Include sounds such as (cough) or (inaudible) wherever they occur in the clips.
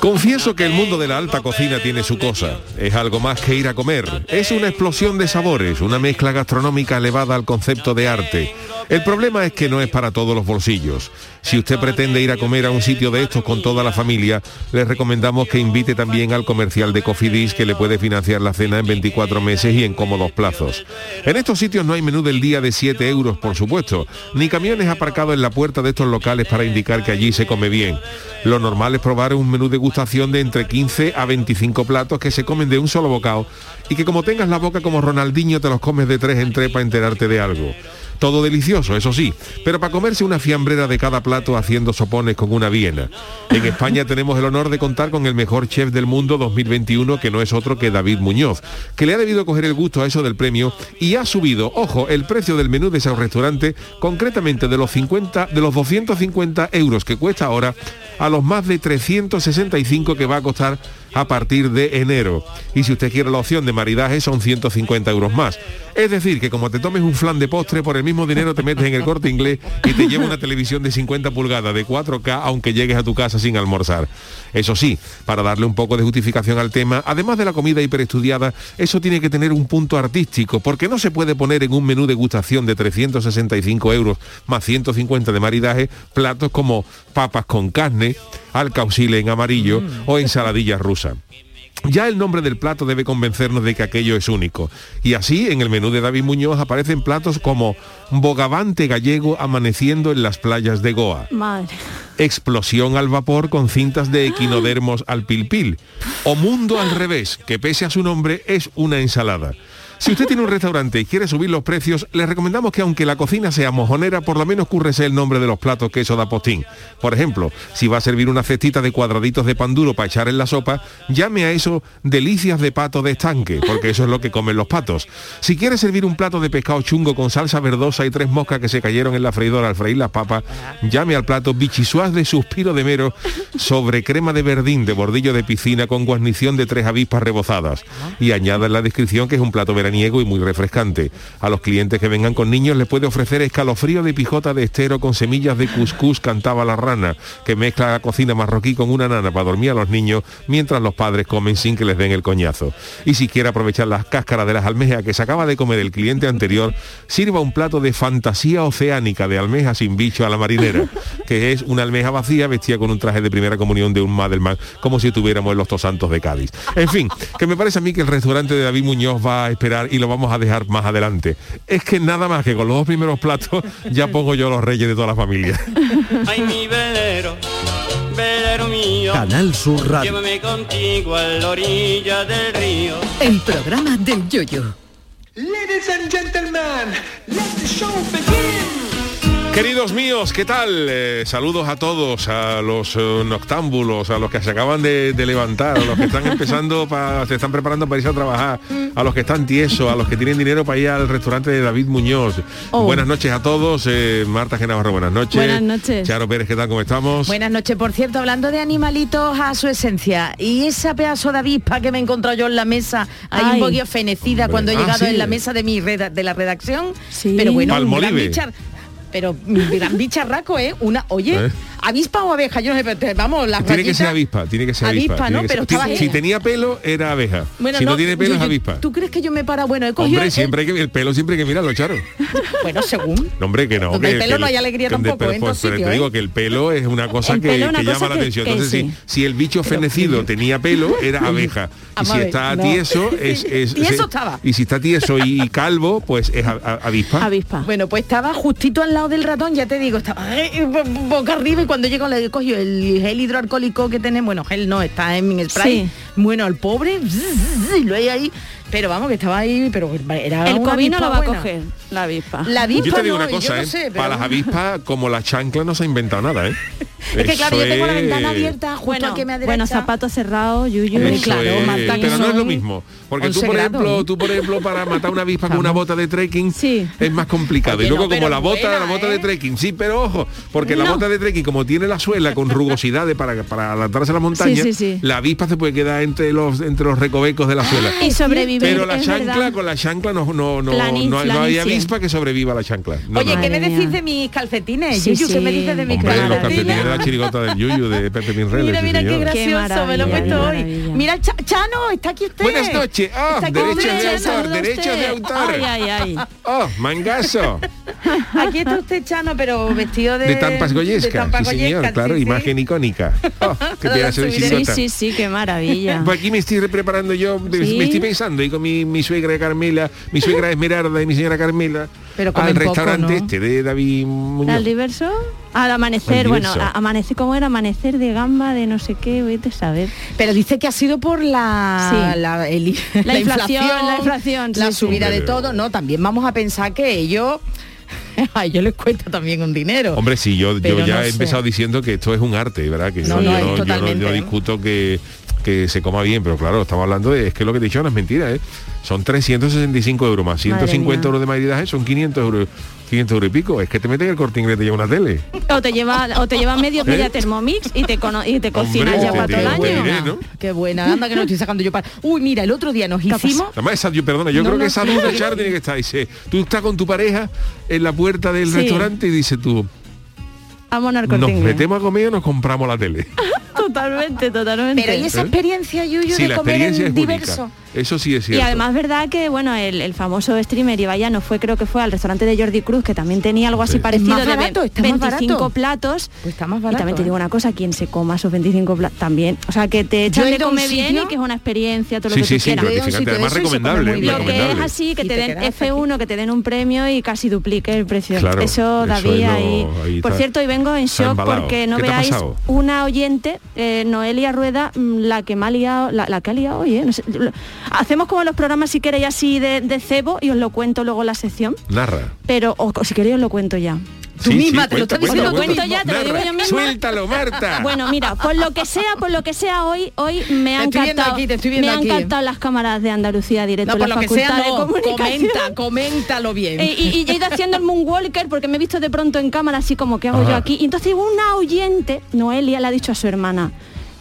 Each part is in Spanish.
Confieso que el mundo de la alta cocina tiene su cosa. Es algo más que ir a comer. Es una explosión de sabores, una mezcla gastronómica elevada al concepto de arte. El problema es que no es para todos los bolsillos. Si usted pretende ir a comer a un sitio de estos con toda la familia, les recomendamos que invite también al comercial de Cofidis que le puede financiar la cena en 24 meses y en cómodos plazos. En estos sitios no hay menú del día de 7 euros, por supuesto, ni camiones aparcados en la puerta de estos locales para indicar que allí se come bien. Lo normal es probar un menú de gustación de entre 15 a 25 platos que se comen de un solo bocado y que como tengas la boca como Ronaldinho te los comes de tres en tres para enterarte de algo. Todo delicioso, eso sí, pero para comerse una fiambrera de cada plato haciendo sopones con una viena. En España tenemos el honor de contar con el mejor chef del mundo 2021, que no es otro que David Muñoz, que le ha debido coger el gusto a eso del premio y ha subido, ojo, el precio del menú de ese restaurante, concretamente de los 50, de los 250 euros que cuesta ahora, a los más de 365 que va a costar a partir de enero. Y si usted quiere la opción de maridaje son 150 euros más. Es decir, que como te tomes un flan de postre, por el mismo dinero te metes en el corte inglés y te lleva una televisión de 50 pulgadas de 4K aunque llegues a tu casa sin almorzar. Eso sí, para darle un poco de justificación al tema, además de la comida hiperestudiada, eso tiene que tener un punto artístico, porque no se puede poner en un menú de gustación de 365 euros más 150 de maridaje platos como papas con carne, alcaucile en amarillo o ensaladilla rusa. Ya el nombre del plato debe convencernos de que aquello es único. Y así, en el menú de David Muñoz aparecen platos como bogavante gallego amaneciendo en las playas de Goa. Madre. Explosión al vapor con cintas de equinodermos al pilpil. O mundo al revés, que pese a su nombre es una ensalada. Si usted tiene un restaurante y quiere subir los precios, le recomendamos que aunque la cocina sea mojonera, por lo menos cúrrese el nombre de los platos que eso da postín. Por ejemplo, si va a servir una cestita de cuadraditos de pan duro para echar en la sopa, llame a eso delicias de pato de estanque, porque eso es lo que comen los patos. Si quiere servir un plato de pescado chungo con salsa verdosa y tres moscas que se cayeron en la freidora al freír las papas, llame al plato bichisuaz de suspiro de mero sobre crema de verdín de bordillo de piscina con guarnición de tres avispas rebozadas. Y añada en la descripción que es un plato veraniego y muy refrescante. A los clientes que vengan con niños les puede ofrecer escalofrío de pijota de estero con semillas de cuscús cantaba la rana, que mezcla la cocina marroquí con una nana para dormir a los niños mientras los padres comen sin que les den el coñazo. Y si quiere aprovechar las cáscaras de las almejas que se acaba de comer el cliente anterior, sirva un plato de fantasía oceánica de almeja sin bicho a la marinera, que es una almeja vacía vestida con un traje de primera comunión de un Madelman, como si estuviéramos en los Tosantos de Cádiz. En fin, que me parece a mí que el restaurante de David Muñoz va a esperar y lo vamos a dejar más adelante. Es que nada más que con los dos primeros platos (laughs) ya pongo yo los reyes de toda la familia. (laughs) Ay, mi velero, velero mío, Canal Sur Radio. llévame contigo a la orilla del río. El programa del Yoyo. Ladies and gentlemen, let the show begin. Queridos míos, ¿qué tal? Eh, saludos a todos, a los eh, noctámbulos, a los que se acaban de, de levantar, a los que están empezando, pa- se están preparando para irse a trabajar, a los que están tiesos, a los que tienen dinero para ir al restaurante de David Muñoz. Oh. Buenas noches a todos. eh, Marta Genavarro, buenas noches. Buenas noches. Charo Pérez, ¿qué tal? ¿Cómo estamos? Buenas noches, por cierto, hablando de animalitos a su esencia. Y esa pedazo de avispa que me he encontrado yo en la mesa, ahí Ay. un poquito fenecida Hombre. cuando he Ah, llegado sí. en la mesa de mi reda- de la redacción. Sí. Pero bueno, un gran pero gran bicharraco, ¿eh? Una, oye, ¿Eh? Avispa o abeja, yo no sé, pero vamos, las Tiene que ser avispa, tiene que ser avispa. ¿no? Pero si, si tenía pelo, era abeja. Bueno, si no, tiene pelo, yo- es avispa. ¿Tú crees que yo me para? Bueno, he cogido Hombre, el- siempre hay que el pelo siempre hay que mirarlo, Charo. (laughs) Bueno, según. No, hombre, que no. Donde que- hay pelo que no hay alegría que- tampoco, pero, ¿eh? en pues, todos pero te ¿eh? digo que el pelo es una cosa El que, una cosa llama la atención. Entonces, sí. si, si el bicho fenecido tenía pelo, era (laughs) abeja. Y si está tieso, (laughs) es... es Tieso estaba. Y si está tieso y calvo, pues es avispa. Avispa. Bueno, pues estaba justito al lado del ratón, ya te digo, estaba eh, bo- boca arriba y cuando llegó le cogió el gel hidroalcohólico que tenemos, bueno, gel no, está en mi spray. Sí. Bueno, el pobre, y lo hay ahí, pero vamos, que estaba ahí, pero era El COVID no lo va a coger, la avispa. La avispa Yo te digo no, una yo cosa, no ¿eh? sé, pero Para las avispas, como la chancla no se ha inventado nada, ¿eh? (laughs) Es que claro, yo tengo la ventana abierta justo Bueno, aquí a mi derecha. bueno, zapatos cerrados, yuyu. Eso claro, es, Marta, que pero no es lo mismo. Porque tú 11 por, ejemplo, tú, por ejemplo, para matar una avispa con una bota de trekking Sí. es más complicado. Oye, y luego no, como la bota, buena, la bota de ¿eh? trekking, sí, pero ojo, porque la bota de trekking, como tiene la suela con rugosidades para, para adaptarse a la montaña, Sí, sí, sí. la avispa se puede quedar entre los entre los recovecos de la suela. Y sobrevive. Pero la chancla, verdad. con la chancla no, no, no, Planis- no, hay- no hay avispa que sobreviva a la chancla. No, Oye, no. ¿qué me decís de mis calcetines? Sí, Yuyu, ¿qué me dices de mis calcetines? La chirigota del Yuyu de Pepe Pinreles. Mira, mira qué gracioso, me lo he puesto hoy. Mira Chano, está aquí usted. Buenas noches. Aquí derechos de autor, derechos de autor. Ay, ay, ay. Oh, mangazo. (laughs) Aquí está usted, Chano, pero vestido de... De tampas de tampas sí señor, claro, sí, sí. imagen icónica. Oh, (laughs) subiré. Sí, sí, sí, qué maravilla. (laughs) Pues aquí me estoy preparando yo, me- ¿Sí? me estoy pensando, y con mi, mi suegra Carmela, mi suegra Esmeralda y mi señora Carmela, Pero al poco, restaurante ¿no? este de David Muñoz. ¿Al diverso? Al amanecer, bueno, diverso. a- amanecer, ¿cómo era? Amanecer de gamba, de no sé qué, vete a saber. Pero dice que ha sido por la, Sí. la, el- La (laughs) inflación, la inflación, la sí, sí. subida de todo. No, también vamos a pensar que ellos, (laughs) a ellos les cuesta también un dinero. Hombre, sí, yo, yo ya no he sé. empezado diciendo que esto es un arte, ¿verdad? Que No, yo, no, yo yo yo discuto que, que se coma bien, pero claro, estamos hablando de, es que lo que he dicho no es mentira, ¿eh? Son 365 euros más, 150 mía. euros de maridaje son 500 euros, 500 euros y pico. Es que te meten el corte inglés y te lleva una tele. O te lleva, o te lleva medio ¿Eh? media Thermomix y te, cono- y te cocinas Hombre, ya para todo el año. Qué buena, anda que no estoy sacando yo para. Uy, mira, el otro día nos ¿Qué ha hicimos. Además, esa, yo, perdona, yo No, creo no, que esa duda, Char, tiene que estar. Dice, tú estás con tu pareja en la puerta del Sí. restaurante y dice tú, Vamos al nos corte inglés. metemos a comer o nos compramos la tele. (laughs) Totalmente, totalmente. Pero ¿y esa ¿Eh? experiencia, Yuyu, Sí, de la comer experiencia en es diverso? única. Eso sí es Y cierto. además verdad que bueno el, el famoso streamer Ibaiano fue creo que fue al restaurante de Jordi Cruz que también tenía algo Sí. así parecido más barato, de está más 25 barato. platos Pues está más y barato. también te ¿eh? digo una cosa quien se coma esos 25 platos también o sea que te echan de comer bien sitio- y que es una experiencia todo Sí, lo que sí, tú sí, quieras de además y recomendable, lo que es así que Y te te den quedas hasta F1 que te den un premio y casi duplique el precio Claro, eso eso David es lo- ahí ahí por está- cierto hoy vengo en shock embalado. porque no ¿Qué te ha veáis una oyente eh, Noelia Rueda mm, la que me ha liado la, la que ha liado hoy ¿eh? No sé, lo- hacemos como los programas si queréis así de, de cebo y os lo cuento luego la sección Narra. pero o si queréis os lo cuento ya Tú misma te lo estás diciendo misma. ya, te lo digo yo misma. Suéltalo, Marta. (laughs) Bueno, mira, por lo que sea, por lo que sea hoy, hoy me han estoy viendo captado, aquí, te estoy me han aquí. captado las cámaras de Andalucía directo No, por la lo que facultad sea, de no. comunicación. Comenta, coméntalo bien. Eh, y, y he ido haciendo el moonwalker porque me he visto de pronto en cámara así como que hago yo aquí. Y entonces una oyente, Noelia, le ha dicho a su hermana,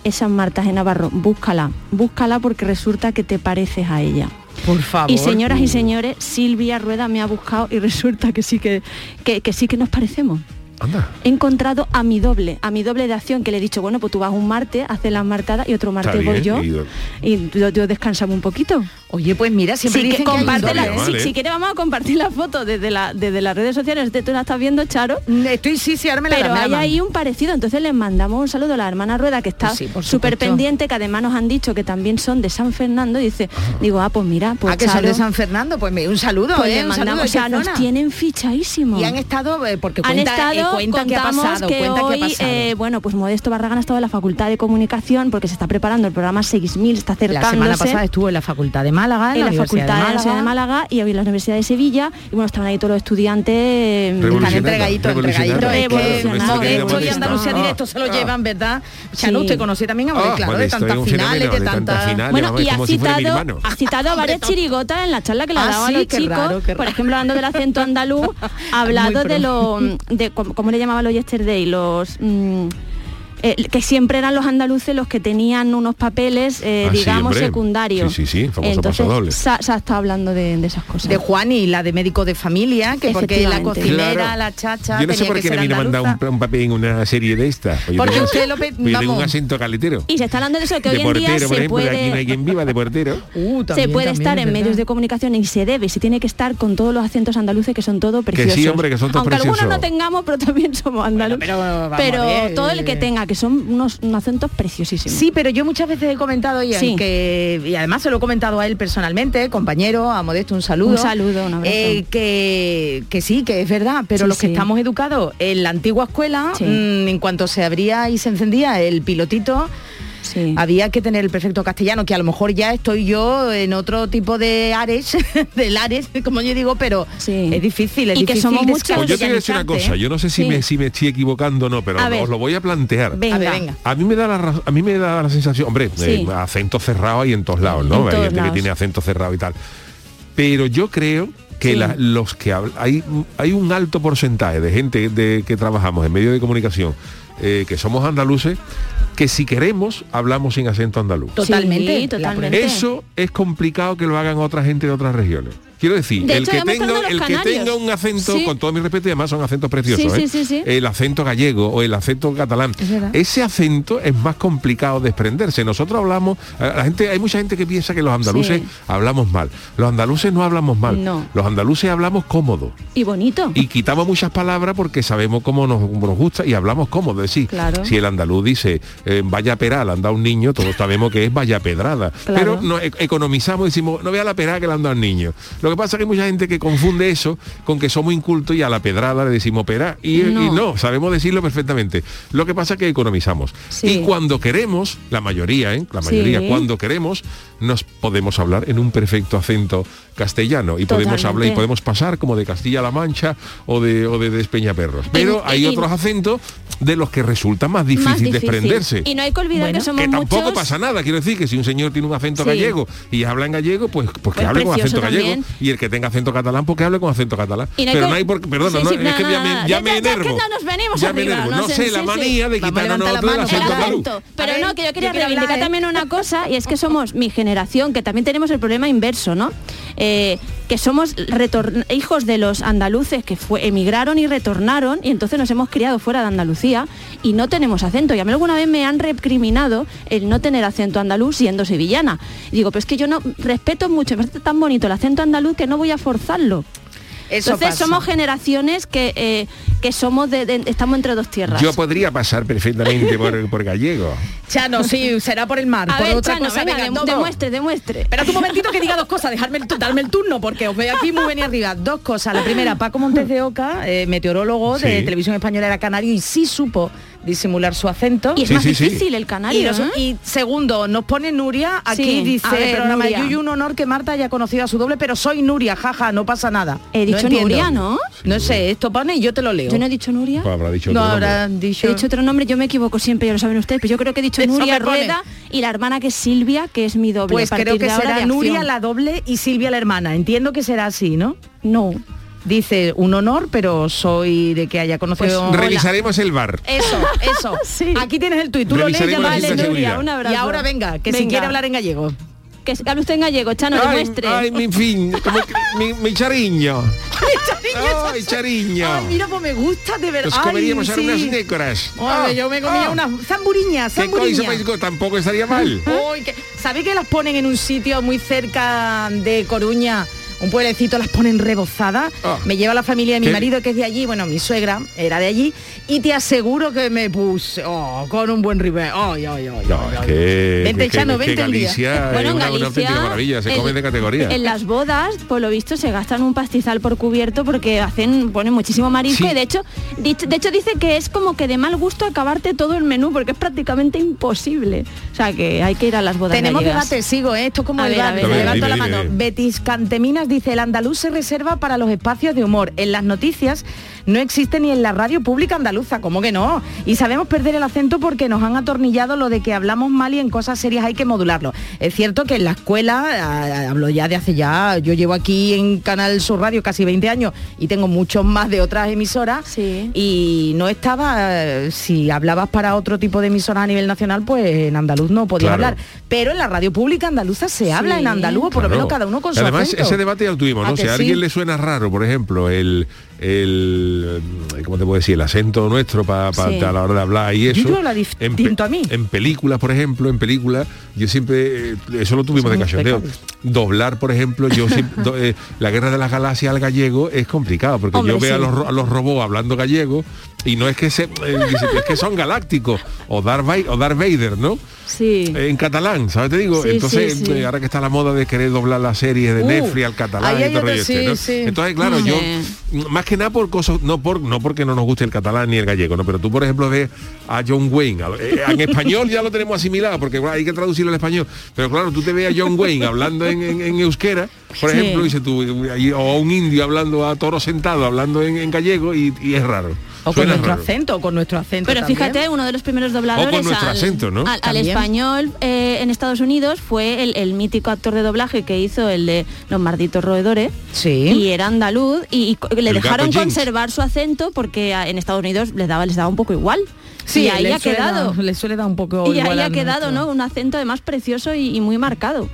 esa Marta de Navarro, búscala, búscala porque resulta que te pareces a ella. Por favor. Y señoras y señores, Silvia Rueda me ha buscado y resulta que sí que, que, que sí que nos parecemos. Anda. He encontrado a mi doble, a mi doble de acción, que le he dicho, bueno, pues tú vas un martes, haces las martadas y otro martes voy yo. y- Y yo, yo descansamos un poquito. Oye, pues mira, siempre Sí, que dicen que hay un comparte la- doble, si, si quieres vamos a compartir la foto desde, la, desde las redes sociales, tú la estás viendo, Charo. Estoy, sí, sí, ahora me la Pero hay ahí un parecido, entonces les mandamos un saludo a la hermana Rueda que está sí, súper pendiente, que además nos han dicho que también son de San Fernando, y dice, digo, ah, pues mira, pues ah, que son de San Fernando, pues me- un saludo, pues ¿eh? le un saludo mandamos, de o sea, nos tienen fichadísimos. Y han estado, eh, porque Han cuenta, eh, cuenta qué ha pasado, que cuenta hoy, qué ha pasado. eh, bueno, pues Modesto Barragán ha estado en la Facultad de Comunicación porque se está preparando el programa 6000, está la acercándose. semana pasada estuvo en la Facultad de Málaga, en la Universidad Facultad de, la Universidad de Málaga y hoy en la Universidad de Sevilla y bueno estaban ahí todos los estudiantes eh, Están entregaditos, entregaditos. Es que Revolucionando. Modesto y. Andalucía Ah, Directo se lo ah. llevan, ¿verdad? Chano, Sí. usted conoce también a Modesto, Ah, claro, de tantas finales, de tantas bueno, y ha citado, ha citado a varias chirigotas en la charla que le ha Ah, dado a los chicos. Por ejemplo, hablando del acento andaluz, (laughs) ha hablado de lo de cómo, le llamaban los yesterday, los mm, eh, que siempre eran los andaluces los que tenían unos papeles, eh, Ah, digamos, secundarios. Sí, sí, sí, famoso Entonces, pasodoble. Se, ha- se ha estado hablando de, de esas cosas. De Juan y la de médico de familia, que porque la cocinera, Claro. la chacha, Yo no sé por qué ser me vino a mandar un, un papel en una serie de estas. Pues Porque tengo- usted lo pe- pues yo tengo un acento caletero. Y se está hablando de eso, que de hoy en día portero, por se ejemplo, de aquí no hay puede, quien viva, de portero. (laughs) Uh, se puede también, estar es en medios de comunicación y se debe, se tiene que estar con todos los acentos andaluces que son todos preciosos. hombre, que son todos Aunque algunos no tengamos, pero también somos andaluces. pero a todo el que tenga, que son unos, unos acentos preciosísimos. Sí, pero yo muchas veces he comentado y, Sí. que y además se lo he comentado a él personalmente, compañero, a Modesto un saludo. Un saludo, un abrazo. Eh, que, que sí, que es verdad, pero Sí, los que sí. estamos educados en la antigua escuela, mm, en cuanto se abría y se encendía el pilotito, Sí. había que tener el perfecto castellano, que a lo mejor ya estoy yo en otro tipo de ares, (laughs) del ares, como yo digo, pero Sí. es difícil, es Y que difícil somos muchos. Pues yo te voy a decir una cosa, yo no sé si, Sí. me, si me estoy equivocando o no, pero A os ver. lo voy a plantear. Venga. A ver, venga. A mí me da la a mí me da la sensación, hombre, Sí. eh, acento cerrado y en todos lados, ¿no? Hay gente que tiene acento cerrado y tal. Pero yo creo que Sí. la- los que habl- hay hay un alto porcentaje de gente de, que trabajamos en medios de comunicación eh, que somos andaluces que si queremos hablamos sin acento andaluz. Totalmente. Sí, totalmente. Eso es complicado que lo hagan otra gente de otras regiones. Quiero decir, De el, hecho, que tenga, el que un acento, Sí. con todo mi respeto, y además son acentos preciosos, Sí, ¿eh? sí, sí, sí. el acento gallego o el acento catalán, Es ese acento es más complicado de desprenderse. Nosotros hablamos, eh, la gente, hay mucha gente que piensa que los andaluces hablamos mal. Los andaluces no hablamos mal. No. Los andaluces hablamos cómodo. Y bonito. Y quitamos muchas palabras porque sabemos cómo nos, gusta y hablamos cómodo. Es decir, Claro. si el andaluz dice eh, vaya peral, anda un niño, todos sabemos que es vaya pedrada. Claro. Pero no, e- economizamos y decimos, no vea la pedrada que le anda al niño. Lo que pasa es que hay mucha gente que confunde eso con que somos incultos y a la pedrada le decimos pera. Y y no, No. sabemos decirlo perfectamente. Lo que pasa es que economizamos. Sí. Y cuando queremos, la mayoría, ¿eh? la mayoría, Sí. cuando queremos, nos podemos hablar en un perfecto acento castellano y podemos hablar y podemos pasar como de Castilla-La Mancha o de, o de Despeñaperros. Pero Y- hay y- otros acentos de los que resulta más difícil, Más difícil. desprenderse. Y no hay que olvidar Bueno, que somos que tampoco muchos. pasa nada, quiero decir que si un señor tiene un acento Sí. gallego y habla en gallego, pues, pues que Pues hable con acento gallego. Y el que tenga acento catalán, pues que hable con acento catalán. Y no hay Pero que- no hay por perdona, Sí, no, sí, es no, que no, ya me, ya Ya- me enervo. que no nos venimos ya me arriba, enervo. no No sé, la sí. manía de quitarnos mano. acento andaluz. Pero no, que yo quería reivindicar también una cosa, y es que somos mi generación, que también tenemos el problema inverso, ¿no? Eh, que somos hijos de los andaluces que fue, emigraron y retornaron, y entonces nos hemos criado fuera de Andalucía y no tenemos acento. Y a mí alguna vez me han recriminado el no tener acento andaluz siendo sevillana. Digo, pero es que yo no respeto mucho, me parece tan bonito el acento andaluz que no voy a forzarlo. Eso Entonces pasa. somos generaciones que, eh, que somos de, de- estamos entre dos tierras. Yo podría pasar perfectamente por, (laughs) por gallego. Chano, sí, será por el mar, a por ver, otra Chano, cosa. venga, venga, demuestre, demuestre. Espérate un momentito que diga dos cosas, dejarme el, darme el turno, porque os veo aquí muy venir arriba. Dos cosas. La primera, Paco Montes de Oca, eh, meteorólogo de. Televisión Española, era canario y sí supo disimular su acento. Y es Sí, más sí, sí. difícil el canario. Y, los- ¿eh? y segundo, nos pone Nuria, aquí Sí, dice ver, el programa de Nuria. Yuyu, un honor que Marta haya conocido a su doble, pero soy Nuria, jaja, no pasa nada. He dicho. Nuria, ¿no? No sé, esto pone y yo te lo leo. Yo no he dicho Nuria. Pues habrá dicho no otro nombre. habrán dicho. He dicho otro nombre, yo me equivoco siempre, ya lo saben ustedes, pero yo creo que he dicho Eso Nuria. Rueda y la hermana que es Silvia, que es mi doble. Pues creo que de ahora será de Nuria la doble y Silvia la hermana. Entiendo que será así, ¿no? No. Dice un honor, pero soy de que haya conocido. Pues revisaremos el bar. Eso, eso. (laughs) Sí. Aquí tienes el tuit, tú lo lees. Nuria, un abrazo. Y ahora venga, que si Venga. quiere hablar en gallego. Que hable usted en gallego, Chano, ay, demuestre. ay, mi fin, como mi, mi chariño. (laughs) Ay, chariño. Ay, mira, pues me gusta de verdad. Nos comeríamos ahora sí. unas nécoras. Ay, yo me comía Ah. unas zamburiñas, ¿Qué cosa zamburiñas. vais con- Tampoco estaría mal. Uy, que- ¿Sabe que las ponen en un sitio muy cerca de Coruña? Un pueblecito las ponen rebozadas. Ah. Me lleva la familia de mi ¿Qué? marido que es de allí, bueno, mi suegra era de allí, y te aseguro que me puse oh, con un buen No, es ay. que, Vente, que- que- Chano, que vente un día. Galicia Bueno, una, una Galicia, auténtica maravilla, se en- come de categoría. En las bodas, por lo visto, se gastan un pastizal por cubierto porque hacen, ponen muchísimo marisco Sí. y de hecho, dicho- de hecho dice que es como que de mal gusto acabarte todo el menú porque es prácticamente imposible. O sea que hay que ir a las bodas. Tenemos gallegas. debate, sigo, ¿eh? esto es como A el ver, a debate, ver, me a ver. levanto la mano. dime. Betis Canteminas dice, el andaluz se reserva para los espacios de humor. En las noticias no existe ni en la radio pública andaluza, ¿cómo que no? Y sabemos perder el acento porque nos han atornillado lo de que hablamos mal y en cosas serias hay que modularlo. Es cierto que en la escuela, hablo ya de hace ya, yo llevo aquí en Canal Sur Radio casi 20 años y tengo muchos más de otras emisoras Sí. y no estaba, eh, si hablabas para otro tipo de emisoras a nivel nacional, pues en andaluz no podía Claro. hablar. Pero en la radio pública andaluza se habla en andaluz, o por lo menos cada uno con su Además, acento. ese debate ya lo tuvimos, ¿A ¿no? Si a sí? alguien le suena raro, por ejemplo, el, el eh, ¿cómo te puedo decir? El acento nuestro para Sí. a la hora de hablar y eso. Yo distinto a mí. En películas, por ejemplo, en películas, yo siempre, eh, eso lo tuvimos de cachondeo. Doblar, por ejemplo, yo siempre, do- eh, la guerra de las galaxias al gallego es complicado, porque Hombre, yo veo a los, a los robots hablando gallego y no es que se, (laughs) es que son galácticos, o Darth, Vai- o Darth Vader, ¿no? Sí. en catalán, ¿sabes? Te digo, Sí, entonces sí, ahora que está la moda de querer doblar las series de Uh, Netflix al catalán y todo este. Entonces, claro, yo más que nada por cosas no por no porque no nos guste el catalán ni el gallego, no, pero tú por ejemplo ves a John Wayne, eh, en español ya lo tenemos asimilado porque bueno, hay que traducirlo al español, pero claro, tú te ves a John Wayne hablando en, en- en euskera, por Sí. ejemplo, dices tú, y- o a un indio hablando a toro sentado hablando en, en gallego y, y es raro. O con nuestro raro. acento, o con nuestro acento Pero también. fíjate, uno de los primeros dobladores O con nuestro al, acento, ¿no? al- al También. español eh, en Estados Unidos fue el, el mítico actor de doblaje que hizo el de Los Malditos Roedores. Sí. Y era andaluz y, le El dejaron conservar su acento porque en Estados Unidos les daba, les daba un poco igual. y ahí ha quedado. (laughs) le suele dar un poco Y igual ahí ha quedado, nuestro. ¿no? Un acento además precioso y, y muy marcado.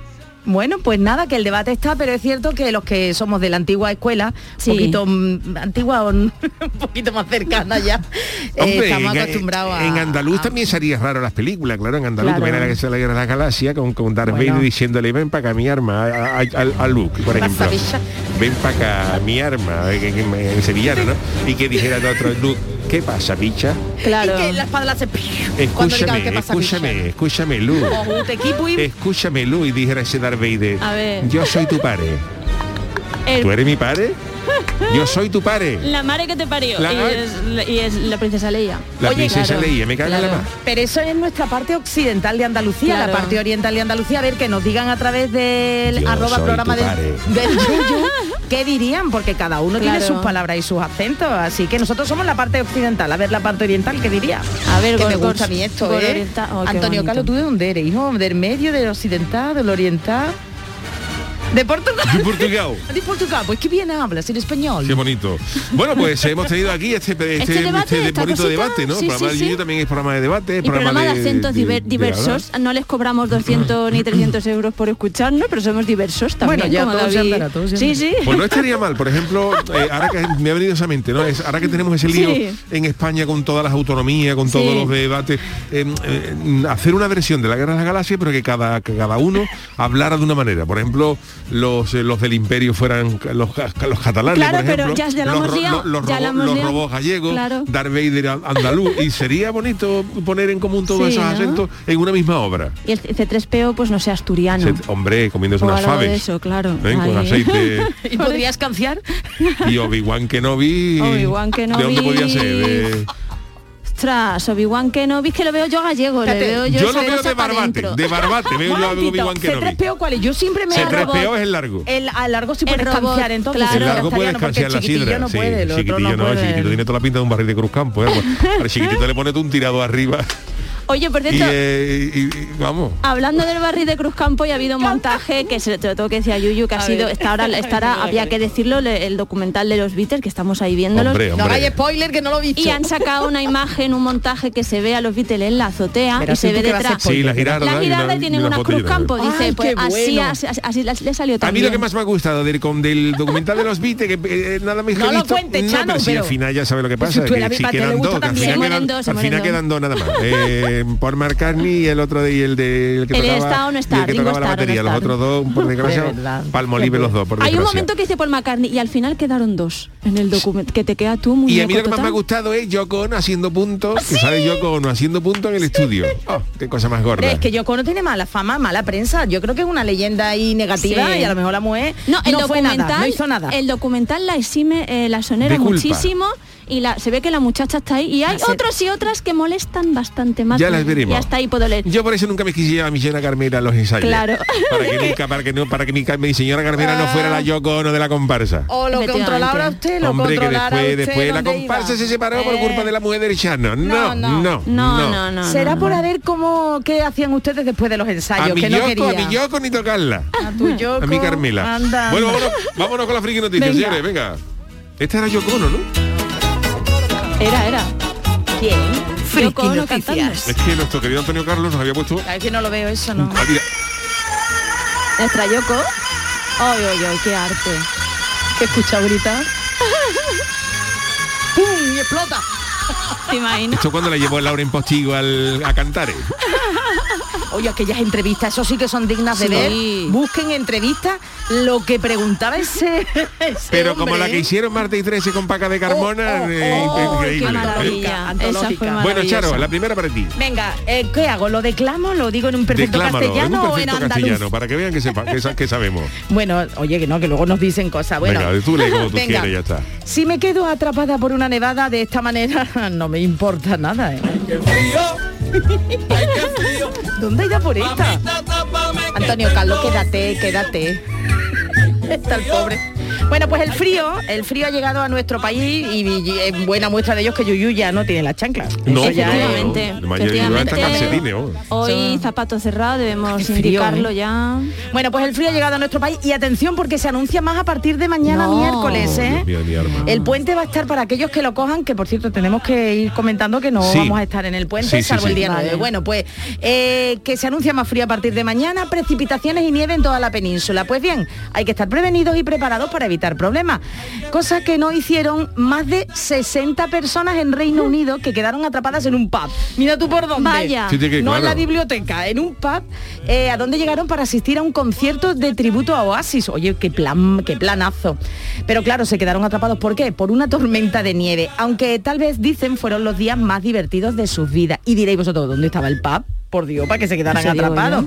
Bueno, pues nada, que el debate está, pero es cierto que los que somos de la antigua escuela, Sí. un poquito mm, antigua o (laughs) un poquito más cercana ya, eh, Hombre, estamos en, acostumbrados a... en andaluz a- también sería raro las películas, claro, en andaluz Claro. también era que se la guerra de la galaxia con, con Darth Bueno. Vader diciéndole ven para acá mi arma a, a- a- a Luke, por ejemplo. Ven para acá mi arma, eh, que- que- en sevillano, ¿no? Y que dijera el otro, Luke, ¿qué pasa, picha? Claro. Y que la espada la hace... Escúchame, ¿qué pasa, escúchame, bicha? escúchame, y- Escúchame, Luke, y dijera ese Darth Vader. A ver. Yo soy tu padre. El- ¿Tú eres mi padre? (laughs) Yo soy tu padre. la madre que te parió. La- y, es, y es la princesa Leia. La Oye, princesa claro, Leia, me cago en la mar. Pero eso es nuestra parte occidental de Andalucía, Claro. la parte oriental de Andalucía. A ver, que nos digan a través del Yo arroba soy programa tu del, padre. del (laughs) Yuyu, qué dirían, porque cada uno tiene sus palabras y sus acentos. Así que nosotros somos la parte occidental. A ver, la parte oriental, ¿qué diría? A ver, que me gusta a mí esto, ¿eh? Oh, Antonio. Carlos, ¿tú de dónde eres, hijo? ¿Del medio, del occidental, del oriental? ¿De Portugal? De Portugal. De Portugal, pues qué bien hablas en español. Qué bonito. Bueno, pues hemos tenido aquí este, este, Este debate, este bonito cosita, debate, ¿no? sí, el programa sí, sí. también es programa de debate, Y programa de acentos de- diversos. no les cobramos 200 ni 300 euros por escucharnos, pero somos diversos también. Bueno, ya como todo se David. andará, todo se Sí, sí. Pues no estaría mal, por ejemplo, eh, ahora que me ha venido esa mente, ¿no? Es, ahora que tenemos ese lío Sí. en España con todas las autonomías, con todos los debates, eh, eh, hacer una versión de la Guerra de las Galaxias, pero que cada, que cada uno hablara de una manera. Por ejemplo, los, eh, los del imperio fueran los, ca- los catalanes, Claro, por pero ejemplo, ya- ya la los, ro- los- ya robo- los robots gallegos, Claro. Darth Vader andaluz, y sería bonito poner en común todos Sí, esos ¿no? acentos en una misma obra. Y el C3PO, pues no sé, asturiano. Hombre, comiéndose O unas de faves. eso, claro. ¿eh? Con aceite. (laughs) ¿Y podrías canciar? Y Obi-Wan Kenobi. Obi-Wan ¿De dónde Kenobi. podía ser? De- Ostras, Obi-Wan Kenobi, que lo veo yo gallego, le Espérate, veo yo, Yo lo veo de barbate, de barbate, veo yo a (laughs) Obi-Wan Kenobi. C3PO, ¿cuál es? Yo siempre me C3PO es el largo. El, al largo sí El puedes canciar entonces. claro. El el largo puede castellano, porque descansar la el sidra. no sí, puede, el otro chiquitillo no no, el puede. chiquitito tiene toda la pinta de un barril de Cruz Campo. ¿eh? Al chiquitito le pone tú un tirado arriba Oye, por y, cierto, eh, y- y- vamos. Hablando del barrio de Cruzcampo y ha habido un montaje que se te lo tengo que decir a Yuyu que ha sido ver. esta hora, (laughs) esta hora había que decirlo le- el documental de los Beatles que estamos ahí viéndolos Hombre, No hombre. hay spoiler que no lo he visto. y han sacado una imagen un montaje que se ve a los Beatles en la azotea Pero y se ve detrás Sí, la girarda. la y girarda una- y tiene una una foto y Cruz una- Campo Ay, dice pues qué así, bueno. así, así le salió A mí también lo que más me ha gustado del, con, del documental de los Beatles, que eh, nada más que No lo visto, cuentes, no, Chano, pero si al final ya sabe lo que Pues pasa, si que si quedan dos, al también. final quedan dos nada más. (laughs) Eh, Paul McCartney y el otro de y el de el que El tocaba, está o no está, y el que tocaba la no batería, los otros dos, por desgracia, (laughs) palmolive los dos, por hay un momento que dice Paul McCartney y al final quedaron dos en el documento que te queda tú muy Y a mí lo que más me ha gustado es Yoko Ono haciendo puntos, que sale Yoko Ono haciendo puntos en el estudio. Oh, qué cosa más gorda. Es que Yoko no tiene mala fama, mala prensa. Yo creo que es una leyenda ahí negativa Sí. y a lo mejor la mujer No, el fue documental, nada, no hizo nada. el documental la exime eh, la sonera muchísimo y la, se ve que la muchacha está ahí y hay La otros y otras que molestan bastante más. Ya las veremos. Y hasta ahí puedo leer. Yo por eso nunca me quise llevar a mi señora Carmela a los ensayos. Claro. Para que nunca, para que no, para que mi, mi señora Carmela no fuera la Yoko Ono de la comparsa. o lo controlara usted, lo Hombre, que después, usted después la comparsa iba. se separó por Eh, culpa de la mujer del Chano. No, No, no, no. no. No, no, no. Será no, por no. a ver cómo qué hacían ustedes después de los ensayos, A mi que no Yoko, quería. a mi Yoko ni tocarla. A tu Yoko, (laughs) A mi Carmela. anda, bueno, vámonos, vámonos con la friki noticias, señores, venga. Esta era Yoko Ono, ¿no? Era, era. ¿Quién? Friki Noticias. Es que nuestro querido Antonio Carlos nos había puesto... Ver que no lo veo eso, ¿no? Ah, mira, Nuestra Yoko. Ay, ay, ay, qué arte. Que he escuchado gritar. (laughs) ¡Pum! Y explota. ¿Te imaginas? esto cuando la llevó Laura en Postigo al, a cantar. ¿Eh? Oye, aquellas entrevistas, eso sí que son dignas de Sí. ver. Busquen entrevistas lo que preguntaba ese, (laughs) ese Pero como la que ¿eh? hicieron Marta y 13 con Paca de Carmona, Oh, oh, eh, oh, increíble. Qué Antológica, maravilla. antológica. Esa fue Bueno. Charo, la primera para ti. Venga, eh, ¿qué hago? ¿Lo declamo? ¿Lo digo en un perfecto Declámalo, en castellano o en castellano, para que vean que, sepa, que, sa- que sabemos. (laughs) Bueno, oye, que no, que luego nos dicen cosas. Bueno, Venga, tú lee como tú (laughs) Venga. quieres, ya está. Si me quedo atrapada por una nevada de esta manera, no me importa nada. ¿Eh? ¿Dónde irá por esta? Antonio Carlos, quédate, quédate. Está el pobre. Bueno, pues el frío, el frío ha llegado a nuestro país y, buena muestra de ellos que Yuyu ya no tiene las chanclas. No, Eso ya es- Efectivamente. Hoy zapato cerrado, debemos frío, indicarlo ¿eh? ya. Bueno, pues el frío ha llegado a nuestro país y atención porque se anuncia más a partir de mañana No. miércoles, ¿eh? Mío, mi. El puente va a estar para aquellos que lo cojan, que por cierto tenemos que ir comentando que no Sí. vamos a estar en el puente, Sí, sí, salvo el sí. día Vale. 9. Bueno, pues eh, que se anuncia más frío a partir de mañana, precipitaciones y nieve en toda la península. Pues bien, hay que estar prevenidos y preparados para evitar problemas. Cosa que no hicieron más de 60 personas en Reino Unido que quedaron atrapadas en un pub. Mira tú por dónde. Vaya. Sí, sí, que no en la biblioteca, en un pub, eh, a donde llegaron para asistir a un concierto de tributo a Oasis. Oye, qué plan, qué planazo. Pero claro, se quedaron atrapados. ¿Por qué? Por una tormenta de nieve. Aunque tal vez dicen fueron los días más divertidos de sus vidas. Y diréis vosotros, ¿dónde estaba el pub? Por Dios, para que se quedaran digo atrapados.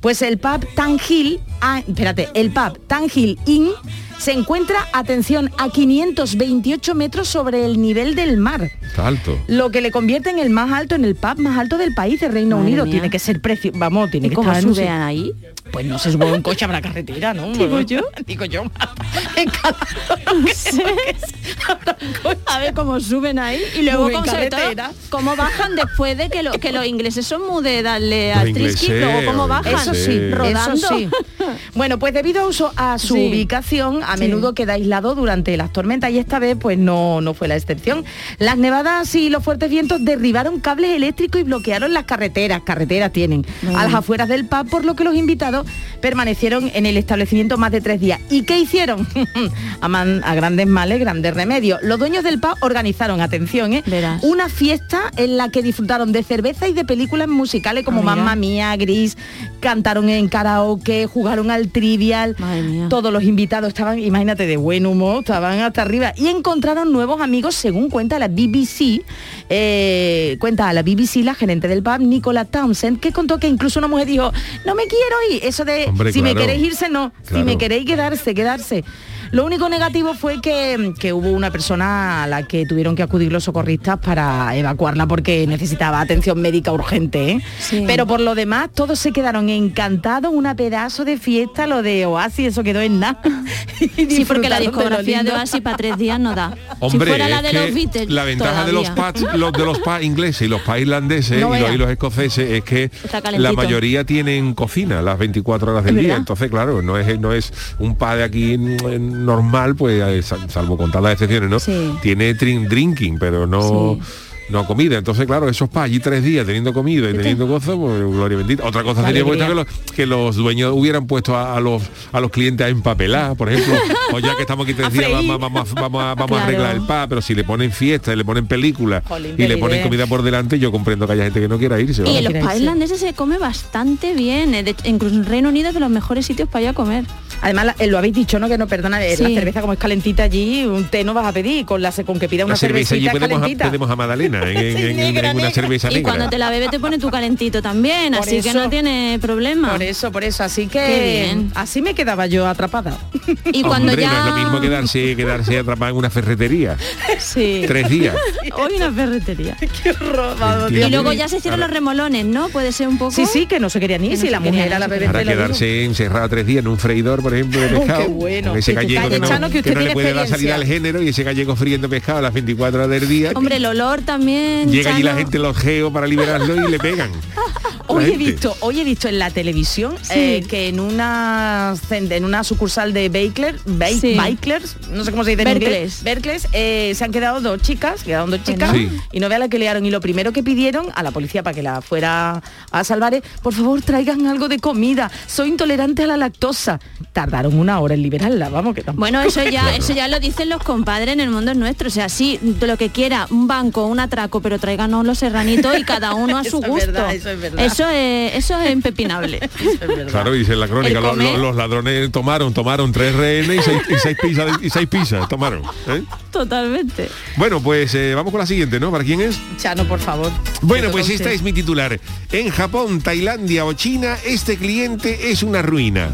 Pues el pub Tan Hill, ah, espérate, el pub Tan Hill Inn se encuentra, atención, a 528 metros sobre el nivel del mar alto. lo que le convierte en el más alto, en el pub más alto del país, de Reino Madre Unido. mía. Tiene que ser precio, vamos, tiene ¿Y que cómo estar en un sitio- ahí? Pues no se sube en coche habrá carretera, ¿no? (laughs) (laughs) Digo yo. Digo yo. En cada- (laughs) habrá un coche. A ver cómo suben ahí y luego cómo, bajan después de que, lo- que los ingleses son muy de darle al trisky, ingleses, luego cómo bajan. Eso sí, Sí. rodando. eso sí. Bueno, pues debido a, uso- a su Sí. ubicación, a Sí. menudo queda aislado durante las tormentas y esta vez pues no, no fue la excepción. Las nevadas y los fuertes vientos derribaron cables eléctricos y bloquearon las carreteras, carreteras tienen, a las afueras del pub, por lo que los invitados permanecieron en el establecimiento más de tres días. ¿Y qué hicieron? (laughs) a, man- a grandes males, grandes remedios. Los dueños del pub organizaron, atención, ¿eh? Una fiesta en la que disfrutaron de cerveza y de películas musicales como. Mamma Mía, Gris, cantaron en karaoke, jugaron al trivial. Todos los invitados estaban, imagínate, de buen humor, estaban hasta arriba y encontraron nuevos amigos según cuenta la BBC. Eh, cuenta a la BBC la gerente del pub, Nicola Townsend, que contó que incluso una mujer dijo, no me quiero ir. Eso de, Hombre, si me queréis irse, no. Si me queréis quedarse, quedarse. Lo único negativo fue que, que hubo una persona a la que tuvieron que acudir los socorristas para evacuarla porque necesitaba atención médica urgente. ¿eh? Sí. Pero por lo demás, todos se quedaron encantados, una pedazo de fiesta, lo de Oasis, eso quedó en nada. (laughs) Sí, porque la de discografía de lindo. Oasis para tres días no da. (laughs) Hombre, si fuera la de los Beatles, la ventaja de los pubs, los de los pubs ingleses y los pubs irlandeses No y, los, vea. y los escoceses es que la mayoría tienen cocina las 24 horas del ¿Es día. Entonces, claro, no es no es un pub de aquí mm, normal, pues eh, sal- salvo contar las excepciones, ¿no? Sí. Tiene drink- drinking, pero no Sí. no comida. Entonces, claro, esos pubs allí tres días teniendo comida y teniendo cosas, pues gloria bendita. Otra cosa La sería puesto que los, que los dueños hubieran puesto a, a los a los clientes a empapelar, por ejemplo, (laughs) o ya que estamos aquí A tres días, freír. vamos, vamos, a- vamos a, vamos a arreglar el pub, pero si le ponen fiesta, y le ponen películas Jolín, y le ponen idea. comida por delante, yo comprendo que haya gente que no quiera irse. Y en los países irlandeses se come bastante bien. eh, de incluso en Reino Unido es de los mejores sitios para ir a comer. Además, la- eh, lo habéis dicho, ¿no? Que no, perdona, eh, la Sí. cerveza como es calentita allí, un té no vas a pedir, con, la, con que pida una cerveza allí a, calentita. pedimos a Magdalena en, en- (laughs) Sí, en- negra, en una negra. cerveza Y negra. cuando te la bebes te pone tu calentito también, Por así que no tiene problema. Por eso, por eso. Así que así me quedaba yo atrapada. Y cuando Hombre, ya... no es lo mismo quedarse quedarse atrapado en una ferretería Sí. tres días. Hoy una ferretería. (laughs) Qué horror, Y luego ya se hicieron Ahora- los remolones, ¿no? Puede ser un poco... Sí, sí, que no se querían Que ir, si la mujer a ir, la bebé digo. quedarse encerrado tres días en un freidor, por ejemplo, de Oh, pescado. qué bueno. Ese gallego calle, que no, Chano, que usted que no le puede dar salida al género y ese gallego friendo pescado a las 24 horas del día. Hombre, el olor también... Llega allí la gente los geos para liberarlo y le pegan. (laughs) Hoy he visto, hoy he visto en la televisión Sí. eh, que en una en una sucursal de Bakeler, Ba- Bike- Sí. Bikers, no sé cómo se dice en. Berkles. Berkles, eh, se han quedado dos chicas, quedaron dos chicas Sí. y no vea la que liaron. Y lo primero que pidieron a la policía para que la fuera a salvar es, por favor, traigan algo de comida. Soy intolerante a la lactosa. Tardaron una hora en liberarla, vamos que tampoco. Bueno, eso ya, eso ya lo dicen los compadres en el mundo es nuestro. O sea, sí, lo que quiera, un banco, un atraco, pero tráiganos los serranitos y cada uno a (laughs) su Eso es gusto. verdad, eso es verdad. Eso es, eso es impepinable. Es verdad. Claro, dice en la crónica, lo- lo- los ladrones tomaron, tomaron tres rehenes y seis, (laughs) y seis pizzas, y seis pizzas tomaron. ¿eh? Totalmente. Bueno, pues eh, vamos con la siguiente, ¿no? ¿Para quién es? Chano, por favor. Bueno, pues esta es mi titular. En Japón, Tailandia o China, este cliente es una ruina.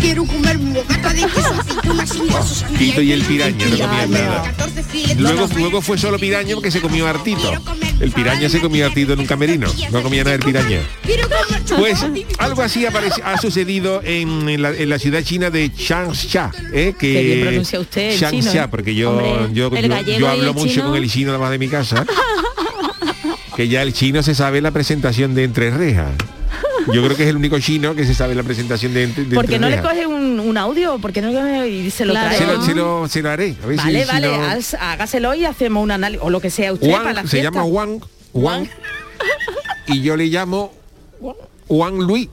Quiero comer un bocata de queso, (laughs) Tito y el piraña, no comían nada. 14 filetes, Luego, luego fue solo piraña porque se comió hartito. El piraña se comía hartito en un camerino. No comía nada el piraña. Quiero comer Pues algo así aparece- ha sucedido en, en la, en la ciudad china de Changsha, ¿eh? que Qué bien pronuncia usted el Changsha, chino, ¿eh? porque yo, Hombre, yo, yo- hablo mucho chino. con el chino nada más de mi casa. que ya el chino se sabe la presentación de entre rejas. Yo creo que es el único chino que se sabe la presentación de, entre de ¿Por qué no le coge un, un audio? ¿Por qué no y se lo Claro. trae? se, lo, se lo- se lo haré. A ver si- Vale, si vale, no- haz- hágaselo y hacemos un análisis, o lo que sea usted para la se fiesta. llama Juan, Juan, y yo le llamo Juan Luis.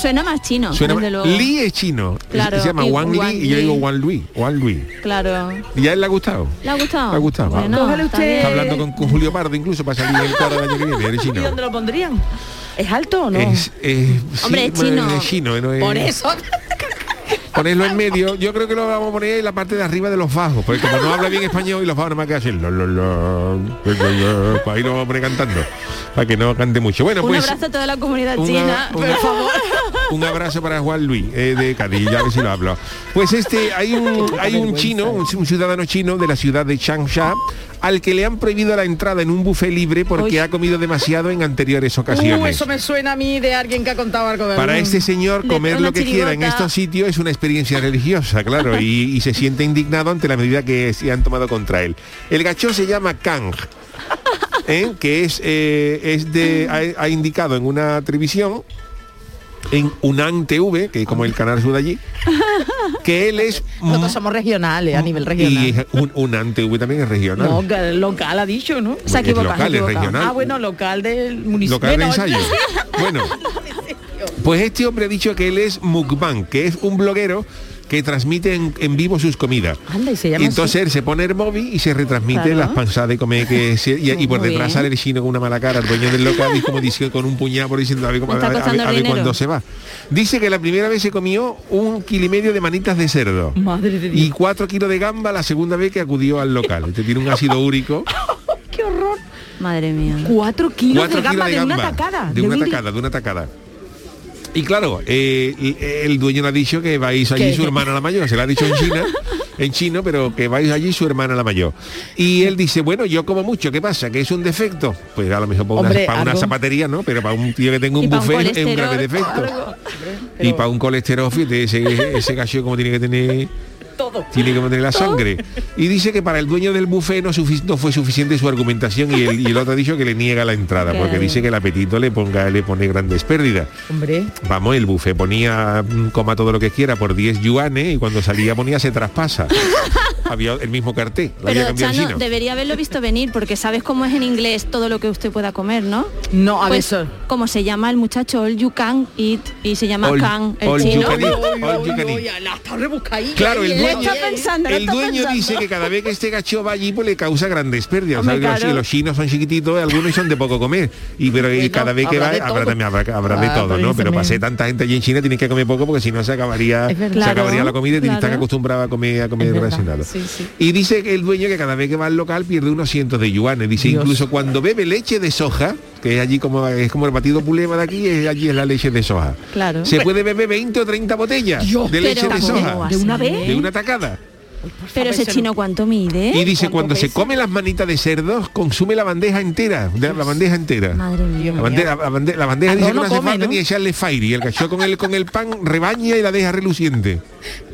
Suena más chino, Suena desde ma- luego. Li es chino. Claro, se llama Juan Li y yo digo Juan Luis. Juan Luis. Claro. ¿Y a él le ha gustado? ¿Le ha gustado? Le ha gustado. Bueno, Cógele está usted- bien. Está hablando con, con Julio Pardo incluso para salir el cuadro del año que viene, el (laughs) ¿Y chino. dónde lo pondrían? ¿Es alto o no? Es, es- sí, Hombre, es chino. es chino, no es- Por eso. (laughs) Ponerlo en medio, yo creo que lo vamos a poner en la parte de arriba de los bajos, porque como no habla bien español y los bajos no la, la, la, pues ahí lo vamos a poner cantando, para que no cante mucho. Bueno, Un pues abrazo a toda la comunidad una- china, una- por favor. (laughs) un abrazo para Juan Luis eh, de Cádiz, ya a ver si lo hablo. Pues este, hay un, (laughs) hay un chino, un, un ciudadano chino de la ciudad de Changsha, al que le han prohibido la entrada en un buffet libre porque Uy. ha comido demasiado en anteriores Uh, ocasiones. eso me suena a mí de alguien que ha contado algo de Para este señor comer lo que quiera en estos sitios es una experiencia religiosa, claro, y, y se siente indignado ante la medida que se han tomado contra él. El gachón se llama Kang, ¿eh? que es, eh, es de, ha, ha indicado en una televisión, en Unan TV, que es como el canal sur de allí, (laughs) que él es... Nosotros somos regionales, a nivel regional. Y un, Unan TV también es regional. No, local ha dicho, ¿no? Se ha equivocado, local, es regional. Ah, bueno, local del municipio. local de Bueno, ensayo. (laughs) Bueno, pues este hombre ha dicho que él es mukbang, que es un bloguero que transmite en, en vivo sus comidas. Anda, y se llama Y entonces él se pone el móvil y se retransmite Claro. las panzadas de comer que se- y, y por Muy detrás bien. sale el chino con una mala cara, el dueño del local y como dice con un puñado por diciendo a ver, cómo- Me está a ver- a ver- costando a ver dinero. cuándo se va. Dice que la primera vez se comió un kilo y medio de manitas de cerdo. Madre de Dios. Y cuatro kilos de gamba la segunda vez que acudió al local. Este tiene un ácido úrico. (laughs) ¡Qué horror! Madre mía. Cuatro kilos Cuatro de gamba kilos de, una tacada. De una tacada, de una tacada. Y claro, eh, el- dueño le ha dicho que vais allí ¿Qué? su hermana la mayor, se lo ha dicho en China, en chino, pero que vais allí su hermana la mayor. Y él dice, bueno, yo como mucho, ¿qué pasa? ¿Que es un defecto? Pues a lo mejor para, una, para zapatería, ¿no? Pero para un tío que tenga un buffet es un grave defecto. Y para un colesterol, fíjate, ese, ese gallo como tiene que tener Todo. tiene que poner la sangre. Y dice que para el dueño del buffet no, fue suficiente su argumentación y el, y el otro ha dicho que le niega la entrada, porque dice que el apetito le ponga le pone grandes pérdidas. Hombre, Vamos, el buffet ponía mm, coma todo lo que quiera por 10 yuanes y cuando salía ponía se traspasa. (laughs) Había el mismo cartel, Pero Chano, chino. debería haberlo visto venir porque sabes cómo es en inglés todo lo que usted pueda comer, ¿no? no, a ver, Pues, eso. como se llama el muchacho, all you can eat y se llama All- can el all you chino. can eat. All you can eat. la está rebuscadilla. Claro, el Bien, dueño, bien. Está pensando, lo el dueño pensando. dice que cada vez que este gacho va allí pues le causa grandes pérdidas. Los- claro. Los chinos son chiquititos, algunos son de poco comer. Y pero y cada vez que va habrá, también habrá, habrá de todo, ¿no? Pero ser tanta gente allí en China tienes que comer poco porque si no se acabaría, se acabaría la comida y tienes que estar claro. acostumbrado a comer a comer racionado. Y dice que el dueño que cada vez que va al local pierde unos cientos de yuanes. Dice incluso cuando bebe leche de soja, que es allí como es como el batido puleva de aquí, es allí es la leche de soja. Claro. Se puede beber 20 o 30 botellas Dios, de leche de soja. ¿De una vez? De una tacada. Pero ese chino cuánto mide. Y dice, cuando se come las manitas de cerdo, consume la bandeja entera, de- la bandeja entera. Madre mía. La bandeja, la bande- la bandeja dice que no hace come, falta ¿no? ni echarle fire y el cachorro con el, con el pan rebaña y la deja reluciente.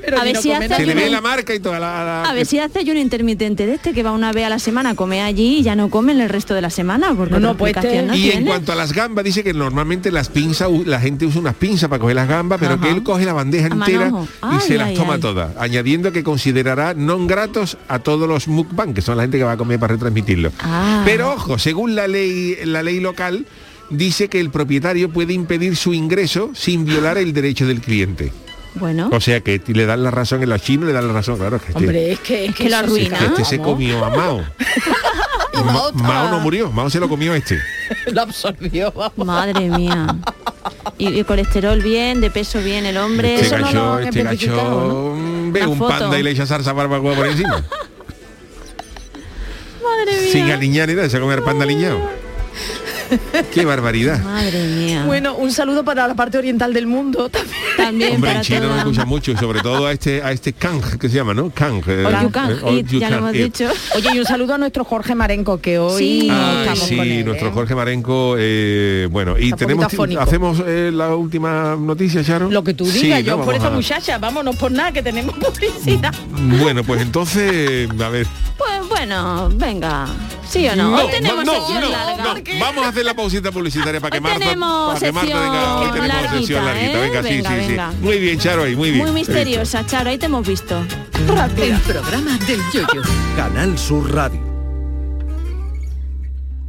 Pero A ver si hace. Se le ve la marca y toda la... la- A ver si hace ayuno intermitente de este que va una vez a la semana, come allí y ya no come el resto de la semana, porque No, no, pues este- no y en cuanto a las gambas, dice que normalmente las pinzas, la gente usa unas pinzas para coger las gambas, pero Ajá. que él coge la bandeja A entera manojo. y Ay, se las ay, toma ay. todas, añadiendo que considerará non gratos a todos los mukbang, que son la gente que va a comer para retransmitirlo. Ah. Pero ojo, según la ley, la ley local, dice que el propietario puede impedir su ingreso sin violar el derecho del cliente. Bueno, O sea que le dan la razón en los chinos, le dan la razón, claro, que este, Hombre, es que, es que lo eso sí, arruina. que este se comió a Mao. (laughs) Y Ma- Mao no murió, Mao se lo comió este. (laughs) Lo absorbió, vamos. madre mía. Y, y colesterol bien, de peso bien el hombre. Este Eso no lo gacho, han este gacho ve La un foto. panda y le echa salsa barbacoa por encima. (laughs) Madre mía. Sin aliñar ni nada, se come el panda aliñado. (laughs) Qué barbaridad. Madre mía. Bueno, un saludo para la parte oriental del mundo también. También Hombre, en para China toda- no escucha mucho, y sobre todo a este a este Kang que se llama, ¿no? Kang. eh, eh, ya lo hemos eat. dicho. Oye, y un saludo a nuestro Jorge Marenco, que hoy Sí. Estamos sí, con él, nuestro ¿eh? Jorge Marenco, eh, bueno, y Está tenemos hacemos eh, la última noticia, Charo. Lo que tú Sí, digas, ¿no? yo por esa a- muchacha, vámonos por nada, que tenemos (laughs) publicidad. Bueno, pues entonces, a ver. Pues bueno, venga. ¿Sí o no? Hoy tenemos no, sesión no, larga. no. Vamos a hacer la pausita publicitaria para que Marta, tenemos para que Marta sesión venga, hoy tenemos larguita, sesión larguita. ¿eh? Venga, sí, Venga, sí, venga. sí. Muy bien, Charo, ahí, muy bien. Muy misteriosa, Charo, ahí te hemos visto. El programa del yoyo. (laughs) Canal Sur Radio.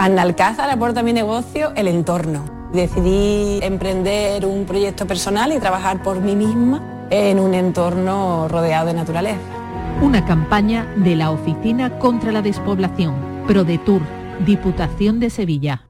Analcázar aporta a mi negocio el entorno. Decidí emprender un proyecto personal y trabajar por mí misma en un entorno rodeado de naturaleza. Una campaña de la Oficina contra la Despoblación, ProDetour, Diputación de Sevilla.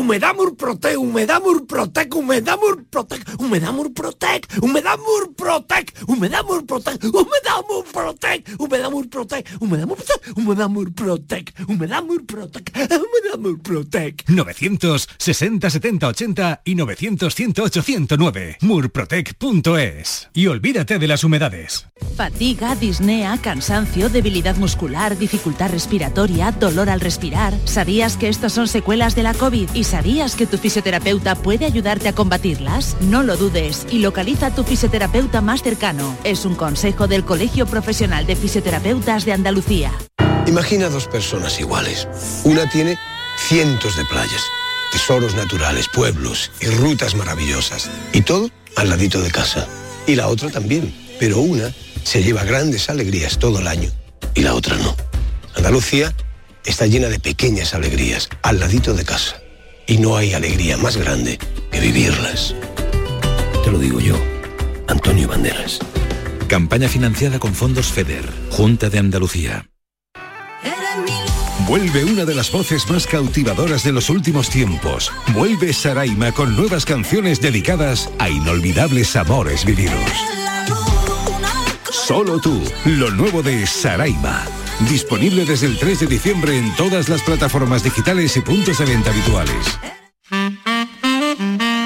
Humedamur Protec, Humedamur Protec, Humedamur Protec, Humedamur Protec, Humedamur Protec, Humedamur Protec, Humedamur Protec, Humedamur Protec, Humedamur Protec, Humedamur Protec, Humedamur Protec, Humedamur Protec. 960 70 80 y 900 108 109. Murprotec.es. Y olvídate de las humedades. Fatiga, disnea, cansancio, debilidad muscular, dificultad respiratoria, dolor al respirar. ¿Sabías que estos son secuelas de la COVID? ¿Y sabías que tu fisioterapeuta puede ayudarte a combatirlas? No lo dudes y localiza a tu fisioterapeuta más cercano. Es un consejo del Colegio Profesional de Fisioterapeutas de Andalucía. Imagina dos personas iguales. Una tiene cientos de playas, tesoros naturales, pueblos y rutas maravillosas. Y todo al ladito de casa. Y la otra también. Pero una se lleva grandes alegrías todo el año y la otra no. Andalucía está llena de pequeñas alegrías al ladito de casa. Y no hay alegría más grande que vivirlas. Te lo digo yo, Antonio Banderas. Campaña financiada con fondos FEDER, Junta de Andalucía. Vuelve una de las voces más cautivadoras de los últimos tiempos. Vuelve Saraima con nuevas canciones dedicadas a inolvidables amores vividos. Solo tú, lo nuevo de Saraima. Disponible desde el 3 de diciembre en todas las plataformas digitales y puntos de venta habituales.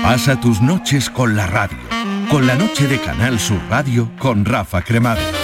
Pasa tus noches con la radio. Con la noche de Canal Sur Radio con Rafa Cremades.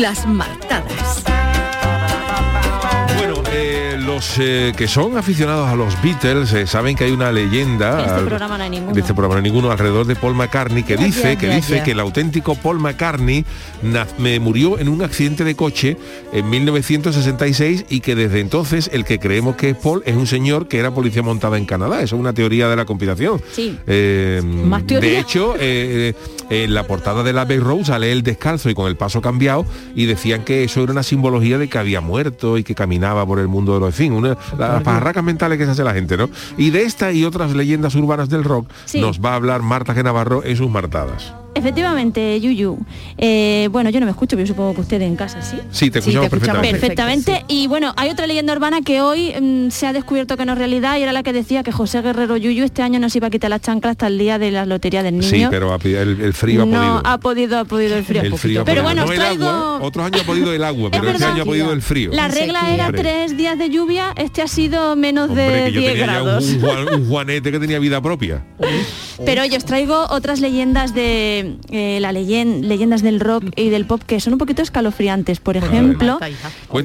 Las martadas. Los eh, que son aficionados a los Beatles eh, saben que hay una leyenda En este al- programa no hay ninguno. de este programa no hay ninguno alrededor de Paul McCartney que dice que dice que el auténtico Paul McCartney me murió en un accidente de coche en 1966 y que desde entonces el que creemos que es Paul es un señor que era policía montada en Canadá. Eso es una teoría de la conspiración. Sí. Eh, Más de hecho, en la portada de la Bay Road sale él descalzo y con el paso cambiado y decían que eso era una simbología de que había muerto y que caminaba por el mundo de los fin, una, las pajarracas mentales que se hace la gente, ¿no? Y de esta y otras leyendas urbanas del rock Sí. nos va a hablar Marta G. Navarro en sus martadas. Efectivamente, Yuyu. Eh, bueno, yo no me escucho, pero yo supongo que usted en casa, ¿sí? Sí, te escuchamos perfectamente. Perfectamente. Y bueno, hay otra leyenda urbana que hoy mm, se ha descubierto que no es realidad y era la que decía que José Guerrero Yuyu este año no se iba a quitar la chancla hasta el día de la lotería del niño. Sí, pero ha- el, el frío ha no podido. ha podido, ha podido el frío. El frío ha pero podido. bueno, No traigo... agua, otros años ha podido el agua, (laughs) pero este verdad. año ha podido el frío. La regla era tres días de lluvia, este ha sido menos Hombre, de que yo 10 tenía ya grados. un, un Juanete que tenía vida propia. (laughs) Pero yo os traigo otras leyendas de eh, la leyen- leyendas del rock y del pop que son un poquito escalofriantes. Por ejemplo,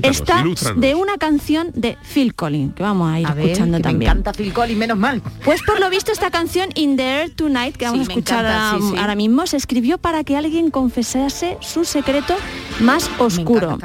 esta de una canción de Phil Collins, que vamos a ir A ver, escuchando que también. Me encanta Phil Collins, menos mal. Pues por lo visto esta canción In the Air Tonight, que vamos Sí, a escuchar encanta, ahora, sí, sí. ahora mismo, se escribió para que alguien confesase su secreto más oscuro.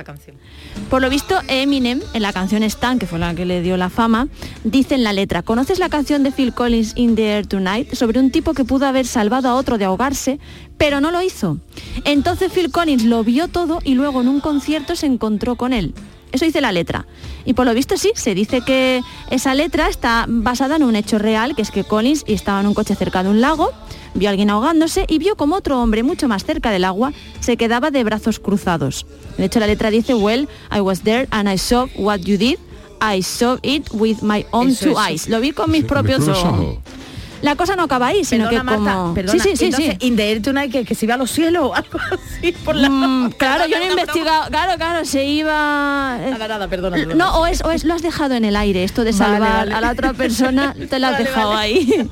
Por lo visto, Eminem, en la canción Stan, que fue la que le dio la fama, dice en la letra, ¿conoces la canción de Phil Collins In the Air Tonight? Sobre un tipo que pudo haber salvado a otro de ahogarse, pero no lo hizo. Entonces Phil Collins lo vio todo y luego en un concierto se encontró con él. Eso dice la letra. Y por lo visto sí, se dice que esa letra está basada en un hecho real, que es que Collins estaba en un coche cerca de un lago, vio a alguien ahogándose y vio como otro hombre mucho más cerca del agua se quedaba de brazos cruzados. De hecho la letra dice, well, I was there and I saw what you did. I saw it with my own Eso, two eso. eyes. Lo vi con mis propios ojos. La cosa no acaba ahí, sino Perdona, que como... Marta, perdona. sí, sí, sí, Entonces, sí. In the Air Tonight, que, que se iba a los cielos o algo así por la... Mm, claro, (laughs) yo no he investigado. Claro, claro, se iba. eh, Nada, nada, perdona, perdona. No, o es, o es lo has dejado en el aire, esto de salvar vale. a la otra persona, (laughs) te lo has Vale, dejado ahí.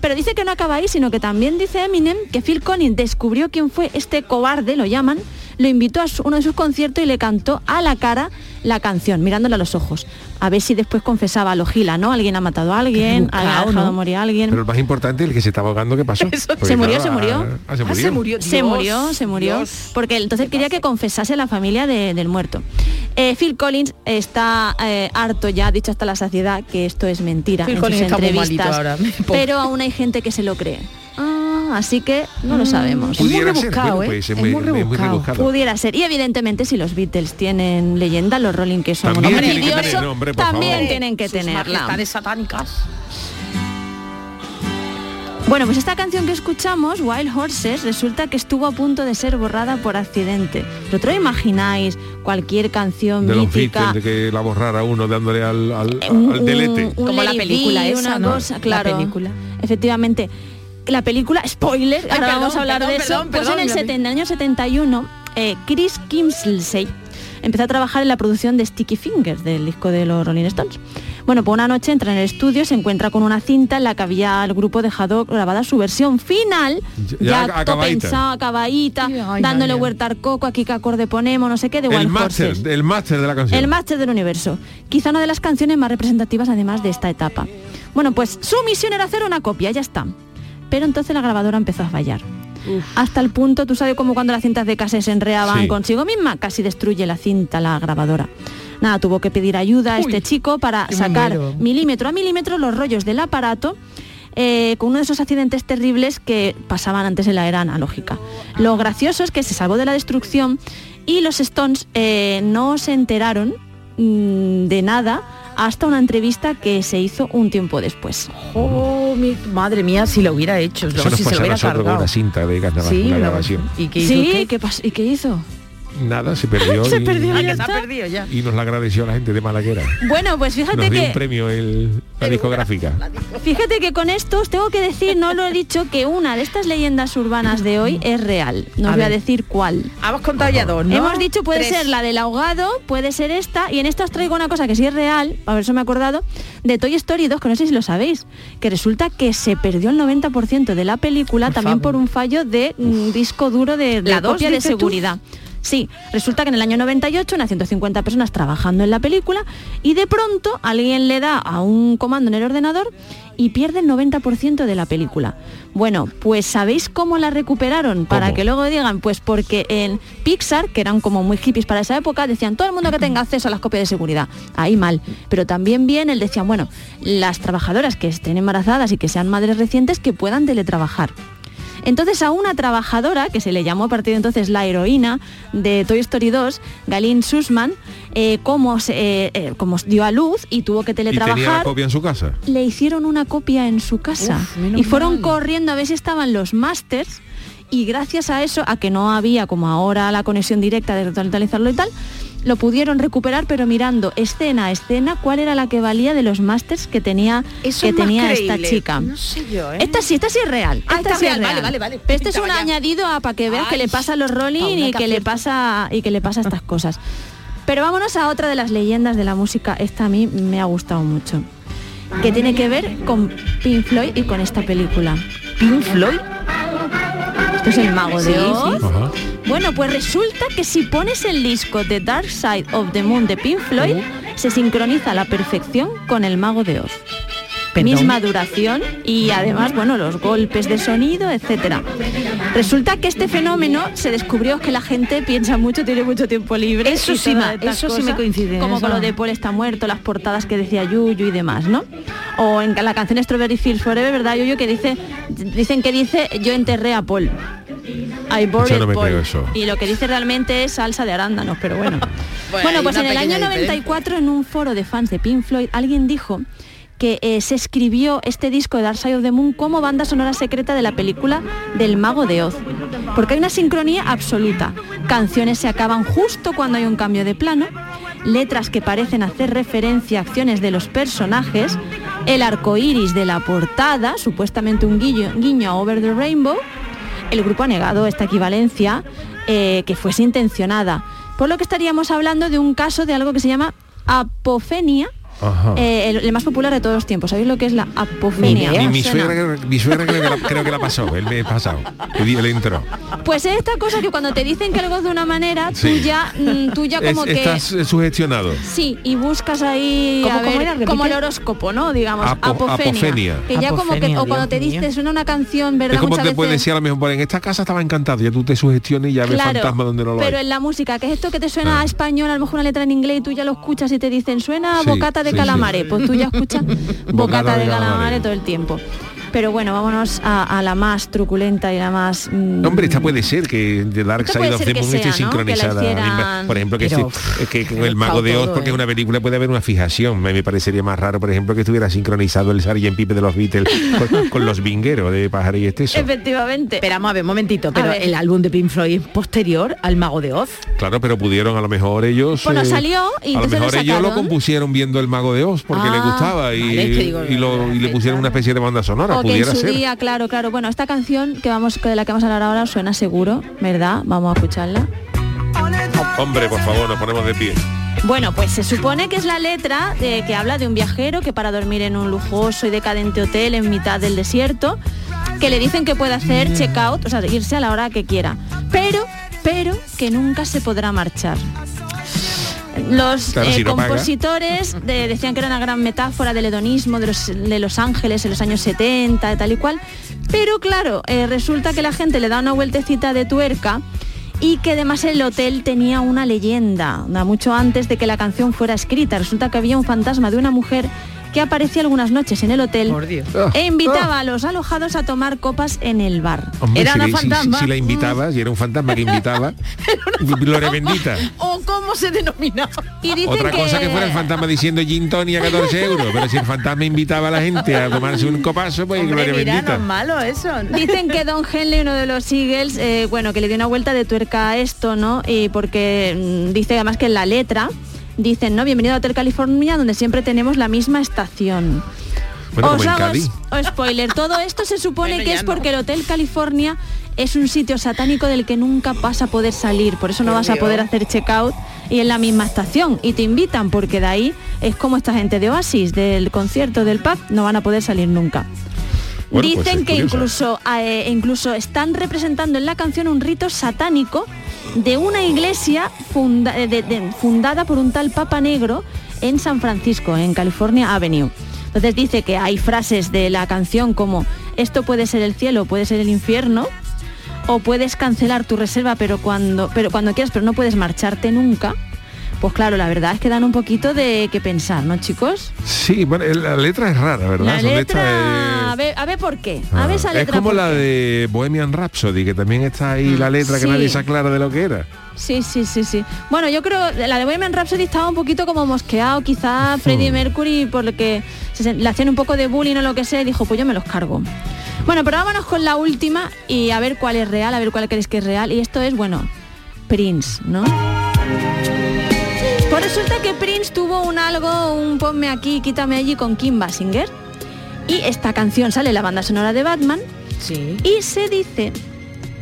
Pero dice que no acaba ahí, sino que también dice Eminem que Phil Collins descubrió quién fue este cobarde, lo llaman, lo invitó a uno de sus conciertos y le cantó a la cara la canción, mirándole a los ojos. A ver si después confesaba lo gila, ¿no? Alguien ha matado a alguien, ha dejado ¿no? morir a alguien. Pero el más importante, el que se estaba ahogando, ¿qué pasó? (laughs) Se murió, claro, se murió. ah, ah, se murió. Se murió, se murió. Porque entonces quería que confesase la familia de- del muerto. Eh, Phil Collins está eh, harto ya, ha dicho hasta la saciedad, que esto es mentira Phil en Collins sus entrevistas. ahora, (laughs) pero aún hay gente que se lo cree. Ah, así que no lo Mm, sabemos. Pudiera ser, bueno, pues, es muy- es muy rebuscado. Pudiera ser. Y evidentemente si los Beatles tienen leyenda, los Rolling que son También tienen que tener, hombre, por también favor. tienen que Sus tenerla. satánicas. Bueno, pues esta canción que escuchamos, Wild Horses, resulta que estuvo a punto de ser borrada por accidente. ¿Vosotros imagináis cualquier canción De mítica? De que la borrara uno dándole al, al, un- al delete. un Como la película esa, una ¿no? cosa, La claro. película. Efectivamente. La película, spoiler, Ay, ahora perdón, vamos a hablar perdón, de eso. perdón, pues perdón, en el, ya me- seten- en el año 71, eh, Chris Kimsey empezó a trabajar en la producción de Sticky Fingers, del disco de los Rolling Stones. Bueno, pues una noche entra en el estudio, se encuentra con una cinta en la que había el grupo dejado grabada su versión final, Ya ya, acabadita. pensado, acabadita, dándole huerta al coco, aquí qué acorde ponemos, no sé qué, de El máster, el máster de la canción. El máster del universo. Quizá una de las canciones más representativas además de esta etapa. Bueno, pues su misión era hacer una copia, ya está. Pero entonces la grabadora empezó a fallar. Hasta el punto, tú sabes como cuando las cintas de cassette se enreaban Sí. consigo misma, casi destruye la cinta la grabadora. Nada, tuvo que pedir ayuda a Uy, este chico para sacar milímetro a milímetro los rollos del aparato eh, con uno de esos accidentes terribles que pasaban antes en la era analógica. Lo gracioso es que se salvó de la destrucción y los Stones eh, no se enteraron mm, de nada hasta una entrevista que se hizo un tiempo después. Oh, mi madre mía, si lo hubiera hecho, Eso nos si se lo a hubiera nosotros con cargado. una cinta de carnaval, Sí, una grabación. ¿Y qué hizo Sí? ¿qué, pas- ¿y qué hizo? Nada, se perdió, (laughs) Se y, perdió, Ah, ya está. perdido ya. y nos la agradeció la gente de Malaguera. Bueno, pues fíjate Nos dio que un premio el, la discográfica. Fíjate que con esto os tengo que decir, no lo he dicho, que una de estas leyendas urbanas de hoy es real. No A os voy a decir cuál. Hemos contado ya dos, ¿no? Hemos dicho puede Tres. ser la del ahogado, puede ser esta, y en esta os traigo una cosa que sí es real, a ver si me he acordado, de Toy Story 2, que no sé si lo sabéis, que resulta que se perdió el 90% de la película Por también favor. por un fallo de mm, disco duro de, de ¿La dos, copia de tú? Sí, resulta que en el año 98 unas 150 personas trabajando en la película y de pronto alguien le da a un comando en el ordenador y pierde el 90% de la película. Bueno, pues ¿sabéis cómo la recuperaron? Para ¿Cómo? que luego digan, pues porque en Pixar, que eran como muy hippies para esa época, decían todo el mundo que tenga acceso a las copias de seguridad. Ahí mal. Pero también bien, él decían, bueno, las trabajadoras que estén embarazadas y que sean madres recientes que puedan teletrabajar. Entonces a una trabajadora, que se le llamó a partir de entonces la heroína de Toy Story 2, Galin Sussman, eh, como, se, eh, eh, como dio a luz y tuvo que ¿Y tenía la teletrabajar, copia en su casa? le hicieron una copia en su casa Uf, y fueron mal. corriendo a ver si estaban los másters y gracias a eso, a que no había como ahora la conexión directa de totalizarlo y tal, lo pudieron recuperar pero mirando escena a escena cuál era la que valía de los másters que tenía Eso que es más tenía esta chica. No sé yo, ¿eh? Esta sí, esta sí es real. Ah, esta sí es real, vale, vale, vale. Pero este es un añadido a para que veas que le pasa a los Rolling y que que le pasa y que le pasa estas cosas. Pero vámonos a otra de las leyendas de la música. Esta a mí me ha gustado mucho. Que tiene que ver con Pink Floyd y con esta película. ¿Pink Floyd? Esto es el mago de Oz. Bueno, pues resulta que si pones el disco The Dark Side of the Moon de Pink Floyd, se sincroniza a la perfección con el mago de Oz. Perdón. Misma duración y además, bueno, los golpes de sonido, etcétera. Resulta que este fenómeno se descubrió que la gente piensa mucho, tiene mucho tiempo libre. Eso sí estas eso sí me coincide, Como con lo de Paul está muerto, las portadas que decía Yuyu y demás, ¿no? O en la canción Strawberry Fields Forever, ¿verdad, Yuyu? Que dice, dicen que dice yo enterré a Paul. I no me Paul. creo eso. Y lo que dice realmente es salsa de arándanos, pero bueno. (laughs) Bueno, pues en el año pequeña 94 en un foro de fans de Pink Floyd alguien dijo que eh, se escribió este disco de Dark Side of the Moon como banda sonora secreta de la película del Mago de Oz. Porque hay una sincronía absoluta. Canciones se acaban justo cuando hay un cambio de plano, letras que parecen hacer referencia a acciones de los personajes, el arco iris de la portada, supuestamente un guiño, a Over the Rainbow, el grupo ha negado esta equivalencia eh, que fuese intencionada, por lo que estaríamos hablando de un caso de algo que se llama apofenia. Eh, el, el más popular de todos los tiempos. ¿Sabéis lo que es la apofenia? Mi, mi suegra, mi suegra creo, que la, creo que la pasó el mes pasado. El día le entró. Pues es esta cosa que cuando te dicen que algo es de una manera, Sí. tú ya, mm, tú ya como Es- que... Estás eh, sugestionado. Sí, y buscas ahí ¿Cómo- a cómo ver, era? Repite. como el horóscopo, ¿no? Digamos, Apo- apofenia. apofenia. Que ya como que, o cuando Dios te dices suena una canción, ¿verdad? Es como Muchas te puede veces- decir a lo mejor, "Bueno, en esta casa estaba encantado, ya tú te sugestionas y ya ves Claro, fantasma donde no lo pero hay. en la música, que es esto que te suena a español, a lo mejor una letra en inglés y tú ya lo escuchas y te dicen suena Sí, bocata de sí, calamares, pues tú ya escuchas (laughs) bocata Bocata de de calamares. todo el tiempo. Pero bueno, vámonos a, a la más truculenta y la más... mm, Hombre, esta puede ser que The Dark Side of the Moon sea, esté ¿no? sincronizada. Que la hicieran- Por ejemplo, que, Pero, sí, que con el Mago de Oz, porque ¿eh? una película puede haber una fijación. Me, me parecería más raro, por ejemplo, que estuviera sincronizado el Sgt. Pipe de los Beatles con, (laughs) con los vingueros de Pájaro y Esteso. Efectivamente. Esperamos a ver, un momentito, pero ver. el álbum de Pink Floyd es posterior al Mago de Oz. Claro, pero pudieron a lo mejor ellos... Bueno, eh, salió y a lo mejor ellos lo compusieron viendo el Mago de Oz porque Ah, les gustaba y, vale, es que digo, y lo- y le pusieron una especie de banda sonora. Que en su ser. día, claro, claro. Bueno, esta canción que vamos, de la que vamos a hablar ahora suena seguro, ¿verdad? Vamos a escucharla. Hombre, por favor, nos ponemos de pie. Bueno, pues se supone que es la letra de, que habla de un viajero que para dormir en un lujoso y decadente hotel en mitad del desierto, que le dicen que puede hacer check-out, o sea, irse a la hora que quiera, pero, pero que nunca se podrá marchar. Los Claro, eh, si no paga. compositores de- decían que era una gran metáfora del hedonismo de los, de Los Ángeles en los años 70 y tal y cual. Pero claro, eh, resulta que la gente le da una vueltecita de tuerca y que además el hotel tenía una leyenda, da mucho antes de que la canción fuera escrita. Resulta que había un fantasma de una mujer que aparecía algunas noches en el hotel e invitaba a los alojados a tomar copas en el bar. Hombre, si, le- si- si- si la invitabas, y era un fantasma que invitaba, (laughs) gloria bendita. ¿O cómo se denomina? Y dicen Otra cosa que fuera el fantasma diciendo gin tonic a 14 euros, pero si el fantasma invitaba a la gente a tomarse un copazo, pues gloria bendita. malo eso. Dicen que Don Henley, uno de los Eagles, eh, bueno, que le dio una vuelta de tuerca a esto, ¿no? Y porque mm, dice además que en la letra dicen, ¿no? Bienvenido a Hotel California, donde siempre tenemos la misma estación. Bueno, Os hago spoiler, todo esto se supone que es porque el Hotel California es un sitio satánico del que nunca vas a poder salir, por eso no Por vas a poder hacer checkout y en la misma estación. Y te invitan porque de ahí es como esta gente de Oasis, del concierto del pub, no van a poder salir nunca. Bueno, pues Dicen que incluso, eh, incluso están representando en la canción un rito satánico de una iglesia eh, fundada por un tal Papa Negro en San Francisco, en California Avenue. Entonces dice que hay frases de la canción como esto puede ser el cielo, puede ser el infierno, o puedes cancelar tu reserva pero cuando, pero cuando quieras, pero no puedes marcharte nunca. Pues claro, la verdad es que dan un poquito de que pensar, ¿no, chicos? Sí, bueno, la letra es rara, ¿verdad? La letra, a ver, a ver por qué. A ver esa es letra. como por la qué. de Bohemian Rhapsody, que también está ahí la letra que nadie se aclara de lo que era. Sí, sí, sí, sí. Bueno, yo creo la de Bohemian Rhapsody estaba un poquito como mosqueado, quizá Freddie Mercury por lo que se, le hacían un poco de bullying o lo que sea, y dijo, pues yo me los cargo. Bueno, pero vámonos con la última y a ver cuál es real, a ver cuál creéis que es real. Y esto es, bueno, Prince, ¿no? Pues resulta que Prince tuvo un algo, un ponme aquí, quítame allí con Kim Basinger. Y esta canción sale en la banda sonora de Batman. Y se dice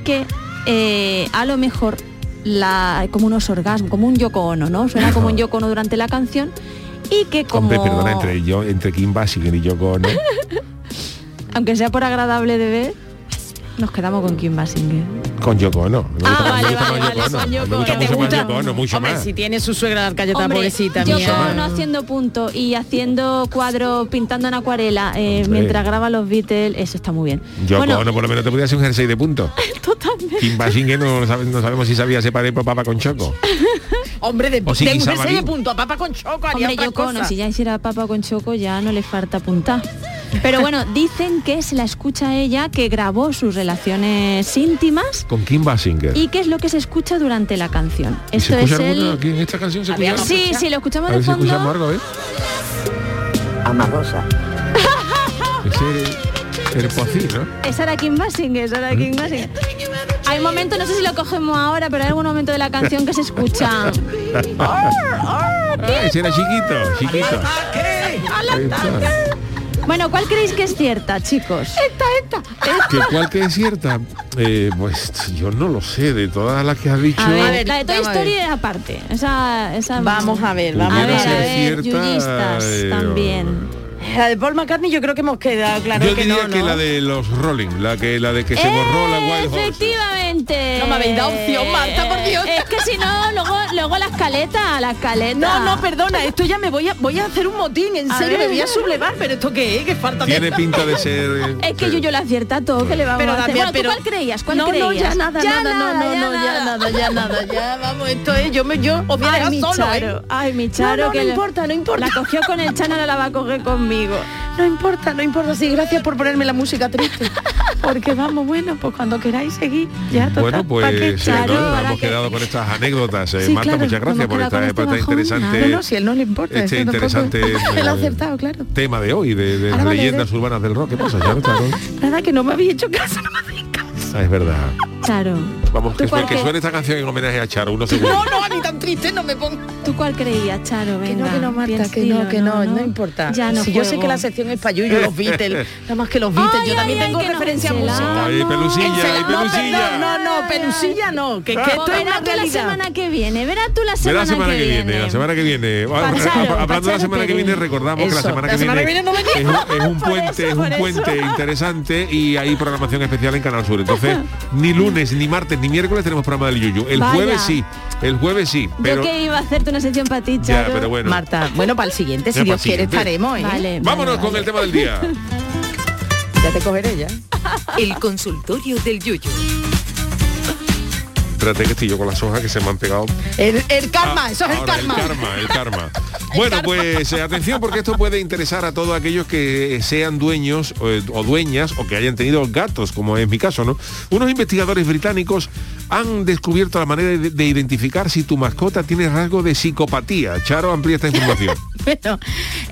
que eh, a lo mejor la, como unos orgasmos, como un Yoko Ono, ¿no? Suena como un (laughs) Yoko Ono durante la canción. Y que como, Hombre, perdona, entre yo, entre Kim Basinger y Yoko Ono. (laughs) aunque sea por agradable de ver, nos quedamos con Kim Basinger. Con Yoko Ono. Me Ah, gusta más- vale, gusta vale, vale, Yoko Ono. con Yoko Me gusta mucho ¿Te más gusta? Yoko Ono, mucho Hombre, más. si tiene su suegra la Hombre, pobrecita Yoko mía. Ono haciendo punto y haciendo cuadro, pintando en acuarela eh, mientras graba los Beatles, eso está muy bien. Yoko bueno, Ono por lo menos te podía hacer un jersey de punto. (laughs) totalmente. Kim Basinger no, no sabemos si sabía separar por papa con choco. (laughs) Hombre, de, O si de un jersey de punto a papa con choco haría Hombre, otra Ono, cosa. si ya hiciera papa con choco ya no le falta punta. Pero bueno, (laughs) dicen que se la escucha ella que grabó sus relaciones íntimas Con Kim Basinger. y qué es lo que se escucha durante la canción. ¿Y Esto se es el... aquí en esta canción? ¿Se escucha? Sí, sí, lo escuchamos A de ver si escuchamos fondo. algo, a ver. Amarosa. Ese el pocí, ¿no? Esa era Kim Basinger, esa era Kim Basinger. Hay momentos, no sé si lo cogemos ahora, pero hay algún momento de la canción que se escucha. (laughs) Ese era chiquito. Bueno, ¿cuál creéis que es cierta, chicos? Esta, esta. ¿Que ¿Cuál que es cierta? Eh, pues yo no lo sé, de todas las que has dicho. A ver, la de Toy. Story es aparte. Esa, esa Vamos a ver, vamos a ver, a ser ver, cierta, yuyistas eh, también. La de Paul McCartney yo creo que hemos quedado claro yo que diría no, que la de los Rolling, la que la de que se borró la Wild Horse. Efectivamente. No me habéis dado opción, Marta, por Dios. Es que si no, luego, luego la escaleta, la escaleta. No, no, perdona, esto ya me voy a voy a hacer un motín, en A serio, ver. me voy a sublevar, pero esto qué es, qué falta de Tiene pinta de (laughs) ser. eh, Es que yo yo la acierta todo, que le vamos Pero a hacer? Bueno, ¿tú pero- ¿cuál creías? ¿Cuál no, creías? no, ya nada, Ya nada, no, no, ya no, ya nada, ya nada, ya vamos, esto es, yo me yo os voy a Ay, dejar mi solo, Charo, ¿eh? ay, mi Charo, No, no, que no le- importa, no importa. La cogió con el chano, ahora la va a coger conmigo. (laughs) No importa, no importa, sí, gracias por ponerme la música triste. Porque vamos, bueno, pues cuando queráis seguir, ya total, Bueno, ¿pa' pues ahora hemos que- quedado con estas anécdotas. Eh, Sí, Marta, claro, muchas gracias por esta, este interesante, No, no, si él no le importa, este tampoco- interesante (laughs) ha eh, acertado, claro. tema de hoy, de, leyendas urbanas del rock. ¿Qué pasa? Charo? (laughs) Nada, que no me habéis hecho caso, no me caso. Ah, es verdad. Charo, Vamos, que, cuál que suene esta canción en homenaje a Charo. (laughs) No, no, a mí tan triste no me pongo. ¿Tú cuál creías, Charo? Que no, que no, Marta, que no, que no, no, importa. Ya no si yo sé que la sección es para Yuyu, los Beatles, (laughs) nada más que los Beatles, yo Ay, también ay, tengo ay, que no, referencia musical. Ay, pelusilla, ay, pelusilla. no, no, pelusilla no, que, que esto es Verás una tú la semana que viene, verás tú la semana, Verá la semana que viene, la semana que viene. (laughs) Hablando de la semana que viene, recordamos que la semana la que semana viene que viene no es un, es un Por puente, es un puente interesante y hay programación especial en Canal Sur. Entonces, ni lunes, ni martes, ni miércoles tenemos programa del Yuyu. El Vaya. jueves sí, el jueves sí, pero Yo que iba a hacerte una sección para ti, ya, pero bueno. Marta, bueno, para el siguiente, si Dios quiere, estaremos, ¿eh? Vale, Vámonos vale, con el tema del día. (laughs) Ya te cogeré ya. El consultorio del Yuyu. Espérate que estoy yo con las hojas que se me han pegado. El, el karma, Ah, eso es el karma. El (laughs) karma, el karma. Bueno, pues eh, atención porque esto puede interesar a todos aquellos que sean dueños eh, o dueñas o que hayan tenido gatos, como es mi caso, ¿no? Unos investigadores británicos han descubierto la manera de, de identificar si tu mascota tiene rasgo de psicopatía. Charo amplía esta información. (laughs) Bueno,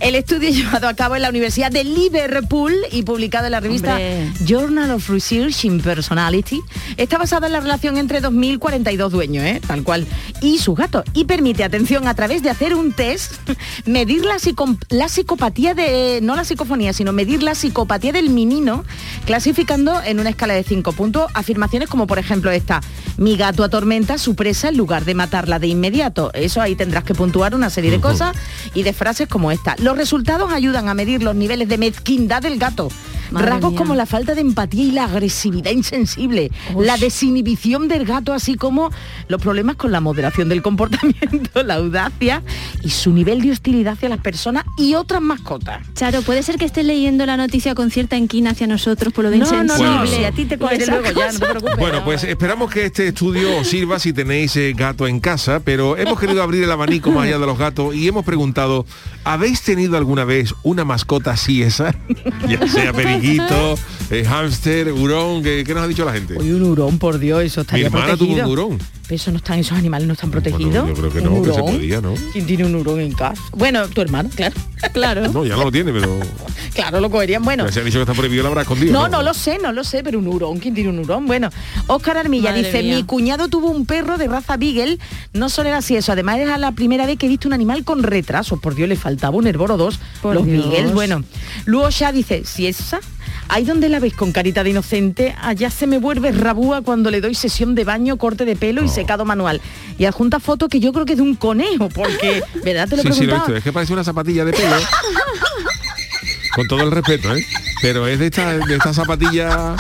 el estudio (laughs) llevado a cabo en la Universidad de Liverpool y publicado en la revista Hombre. Journal of Research in Personality está basado en la relación entre 2.042 dueños, ¿eh? tal cual, y sus gatos. Y permite, atención, a través de hacer un test, (laughs) medir la, psico- la psicopatía de, no la psicofonía, sino medir la psicopatía del menino, clasificando en una escala de 5 puntos afirmaciones como por ejemplo esta, mi gato atormenta a su presa en lugar de matarla de inmediato. Eso ahí tendrás que puntuar una serie de cosas y de frases como esta. Los resultados ayudan a medir los niveles de mezquindad del gato. Madre Rasgos mía. como la falta de empatía y la agresividad insensible, la desinhibición del gato, así como los problemas con la moderación del comportamiento, (laughs) la audacia y su nivel de hostilidad hacia las personas y otras mascotas. Charo, ¿puede ser que estés leyendo la noticia con cierta inquina hacia nosotros por lo de No, no, insensible? no, si a ti te luego ya, no preocupes. Bueno, pues esperamos que este estudio os sirva si tenéis eh, gato en casa, pero hemos querido abrir el abanico más allá de los gatos y hemos preguntado, ¿habéis tenido alguna vez una mascota así esa? (laughs) ya sea periquito, eh, hámster, hurón, ¿qué, qué nos ha dicho la gente? Uy, un hurón, por Dios, eso Mi estaría hermana tuvo un hurón. Pero eso no están, esos animales no están protegidos. yo creo que ¿Un no, que se podía, ¿no? ¿Quién tiene un hurón en casa? Bueno, tu hermano, claro. (laughs) Claro. No, ya no lo tiene, pero (laughs) Claro, lo cogerían. Bueno, se ha dicho que está prohibido, lo habrá escondido. No, no lo sé, no lo sé, pero un hurón, ¿quién tiene un hurón? Bueno, Óscar Armilla Madre dice, mía. mi cuñado tuvo un perro de raza Beagle, no solo era así eso, además era la primera vez que he visto un animal con retraso, por Dios, le faltaba un herboro o dos, Por los Dios. Beagles, bueno. Luego ya dice, si esa, ahí donde la ves con carita de inocente, allá se me vuelve rabúa cuando le doy sesión de baño, corte de pelo y secado manual. Y adjunta foto que yo creo que es de un conejo, porque, ¿verdad? Te lo (laughs) Sí, sí, lo he visto. Es que parece una zapatilla de pelo. (laughs) Con todo el respeto, ¿eh? Pero es de esta, de esta zapatilla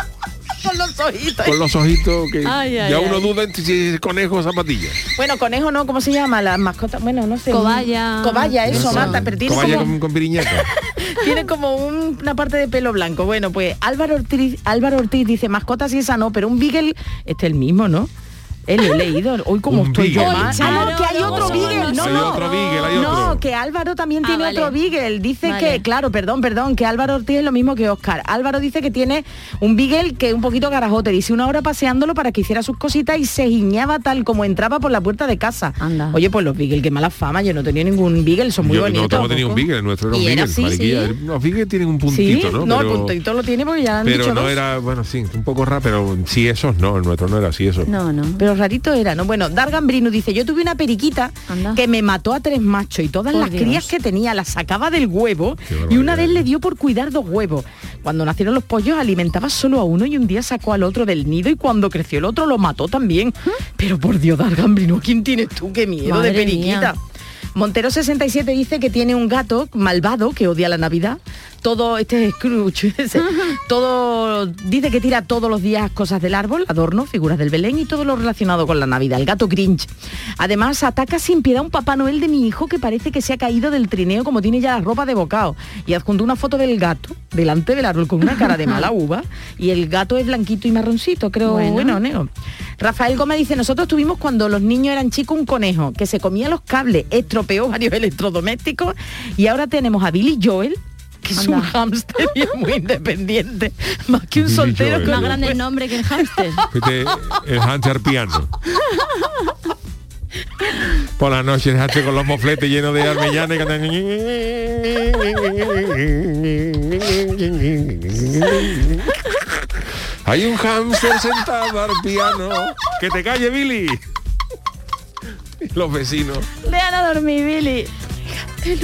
Con los ojitos. con los ojitos que Ay, ay, ya uno duda entre si es conejo o zapatilla. Bueno, conejo no, ¿cómo se llama? Las mascotas, bueno, no sé. Cobaya. Cobaya, eso, Eso. Marta, pero tiene Cobaya como, con, con piriñaca. Tiene como un- una parte de pelo blanco. Bueno, pues Álvaro Ortiz, Álvaro Ortiz dice, mascotas y esa no, pero un beagle, este es el mismo, ¿no? He leído. Hoy como estoy yo beagle. más. Ah, no, que hay otro beagle. No, Hay no. otro beagle, hay No, otro. que Álvaro también Ah, tiene vale. otro beagle. Dice Vale. que, claro, perdón, perdón, que Álvaro Ortiz es lo mismo que Oscar. Álvaro dice que tiene un beagle que es un poquito garajote. Dice una hora paseándolo para que hiciera sus cositas y se guiñaba tal como entraba por la puerta de casa. Anda. Oye, pues los beagle, qué mala fama. Yo no tenía ningún beagle, son muy Yo bonitos. no tengo tenido un beagle, el nuestro era un beagle, sí. Los beagles tienen un Sí, puntito, ¿no? no, pero, el puntito lo tiene porque ya han pero dicho no dos. era, bueno, sí, un poco raro, pero sí esos no, el nuestro no era así eso. No, no. Pero rarito era, ¿no? Bueno, Dargan Brino dice, yo tuve una periquita Anda. que me mató a tres machos y todas Por las Dios. crías que tenía las sacaba del huevo y una vez le dio por cuidar dos huevos. Cuando nacieron los pollos alimentaba solo a uno y un día sacó al otro del nido y cuando creció el otro lo mató también. Pero por Dios, Dargan Brino, ¿quién tienes tú? Qué miedo Madre de periquita. mía. Montero 67 dice que tiene un gato malvado que odia la Navidad. Todo, este es Scrooge, (laughs) ese, todo, dice que tira todos los días cosas del árbol, adornos, figuras del Belén y todo lo relacionado con la Navidad, el gato Grinch. Además, ataca sin piedad a un Papá Noel de mi hijo que parece que se ha caído del trineo como tiene ya la ropa de bocado. Y adjuntó una foto del gato delante del árbol con una cara de mala (laughs) uva y el gato es blanquito y marroncito, creo, Bueno. bueno, Neo. Rafael Gómez dice, nosotros tuvimos cuando los niños eran chicos un conejo que se comía los cables, estropeó varios (laughs) electrodomésticos y ahora tenemos a Billy Joel, que es un hámster y es muy independiente, más que un soltero con Más grande el nombre que el hámster. (laughs) El Hunter piano. Por la noche dejaste con los mofletes llenos de armellana y Hay un hámster sentado al piano. Que te calle, Billy. Los vecinos. Dejan a dormir, Billy.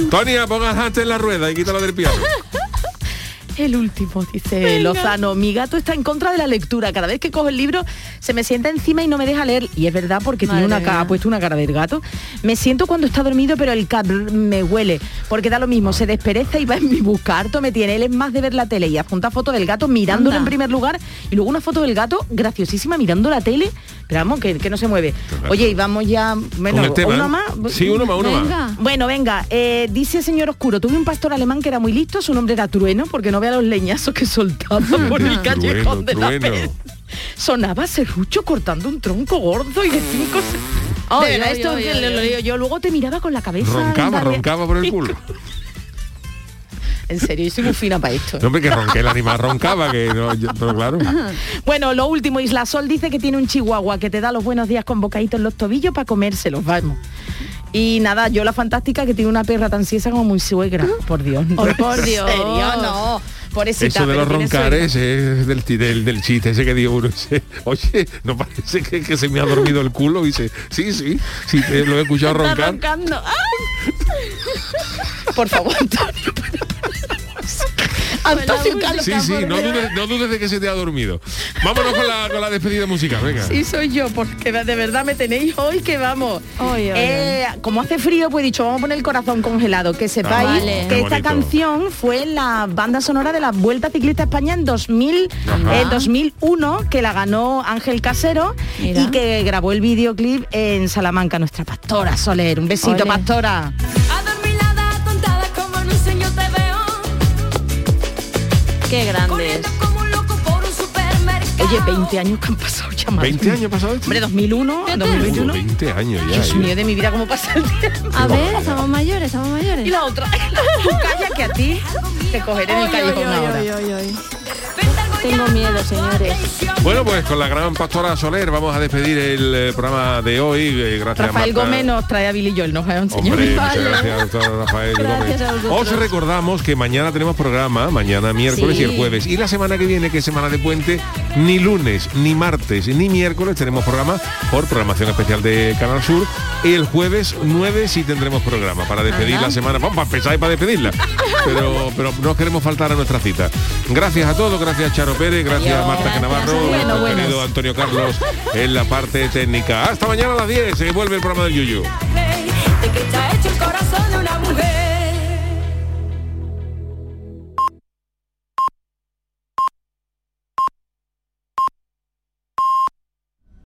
Tonia, ponga hámster en la rueda y quítalo del piano. (laughs) El último, dice Venga. Lozano. Mi gato está en contra de la lectura. Cada vez que cojo el libro se me sienta encima y no me deja leer. Y es verdad porque tiene una cara, ha puesto una cara del gato. Me siento cuando está dormido, pero el cat me huele. Porque da lo mismo, se despereza y va en mi busca. Harto me tiene. Él es más de ver la tele y apunta foto del gato mirándolo Anda. en primer lugar. Y luego una foto del gato graciosísima mirando la tele. Pero vamos, que, que no se mueve. Oye, y vamos ya. Bueno, Con el tema, una ¿eh? más. Sí, uno más, uno más. Venga. Bueno, venga, eh, dice señor Oscuro, tuve un pastor alemán que era muy listo, su nombre era Trueno, porque no vea los leñazos que soltaba por el (laughs) callejón de la trueno. Pez. Sonaba serrucho cortando un tronco gordo y de cinco... de verdad, esto digo yo, luego te miraba con la cabeza... Roncaba, roncaba por el (laughs) culo. En serio, yo soy muy fina para esto. No, hombre, que ronque el animal roncaba, que no, yo- pero claro. (laughs) Bueno, lo último, Isla Sol dice que tiene un chihuahua que te da los buenos días con bocaditos en los tobillos para comérselos, vamos. Y nada, yo la fantástica que tiene una perra tan siesa como mi suegra. Por Dios. no. (laughs) Por ¿En Dios. serio? no. Pobrecita, Eso de los roncares es del, del, del chiste ese que dio uno. Dice, Oye, no parece que, que se me ha dormido el culo. Y dice, sí, sí, sí, te lo he escuchado roncar. roncando. Por favor, Antonio. Antonio Carlos. Sí, sí, no dudes, no dudes de que se te ha dormido. Vámonos con la, con la despedida musical, venga. Sí, soy yo, porque de verdad me tenéis hoy que vamos. Ay, Eh, como hace frío, pues he dicho, vamos a poner el corazón congelado. Que sepáis Ah, vale. que esta canción fue la banda sonora de la Vuelta Ciclista a España en 2000, Ajá. en 2001, que la ganó Ángel Casero Mira. y que grabó el videoclip en Salamanca, nuestra pastora Soler. Un besito, Ole. pastora. Qué grandes. Oye, 20 años que han pasado ya madre 20 mía. años pasado. Hombre, 2001, Uh, 2021. 20 años ya. Dios ¿eh? mío, de mi vida, cómo pasa el tiempo. A ver, estamos mayores, estamos mayores. Y la otra, tú calla que a ti te cogeré en el callejón ahora. Tengo miedo, señores. Bueno, pues con la gran pastora Soler vamos a despedir el eh, programa de hoy. eh, gracias Rafael Marta. Gómez nos trae a Billy Joel, nos va a enseñar. Hombre, muchas gracias, doctor Rafael Gracias a Gómez. vosotros. Os recordamos que mañana tenemos programa, mañana miércoles Sí. y el jueves. Y la semana que viene, que es semana de puente, ni lunes, ni martes, ni miércoles tenemos programa por programación especial de Canal Sur. Y el jueves 9 sí tendremos programa para despedir Ajá. la semana. Vamos, para empezar y para despedirla. Pero, pero no queremos faltar a nuestra cita. Gracias a todos, gracias Charo Pérez, gracias Adiós. Marta Genavarro, Bueno, querido Antonio Carlos en la parte técnica. Hasta mañana a las 10, se vuelve el programa del Yuyu.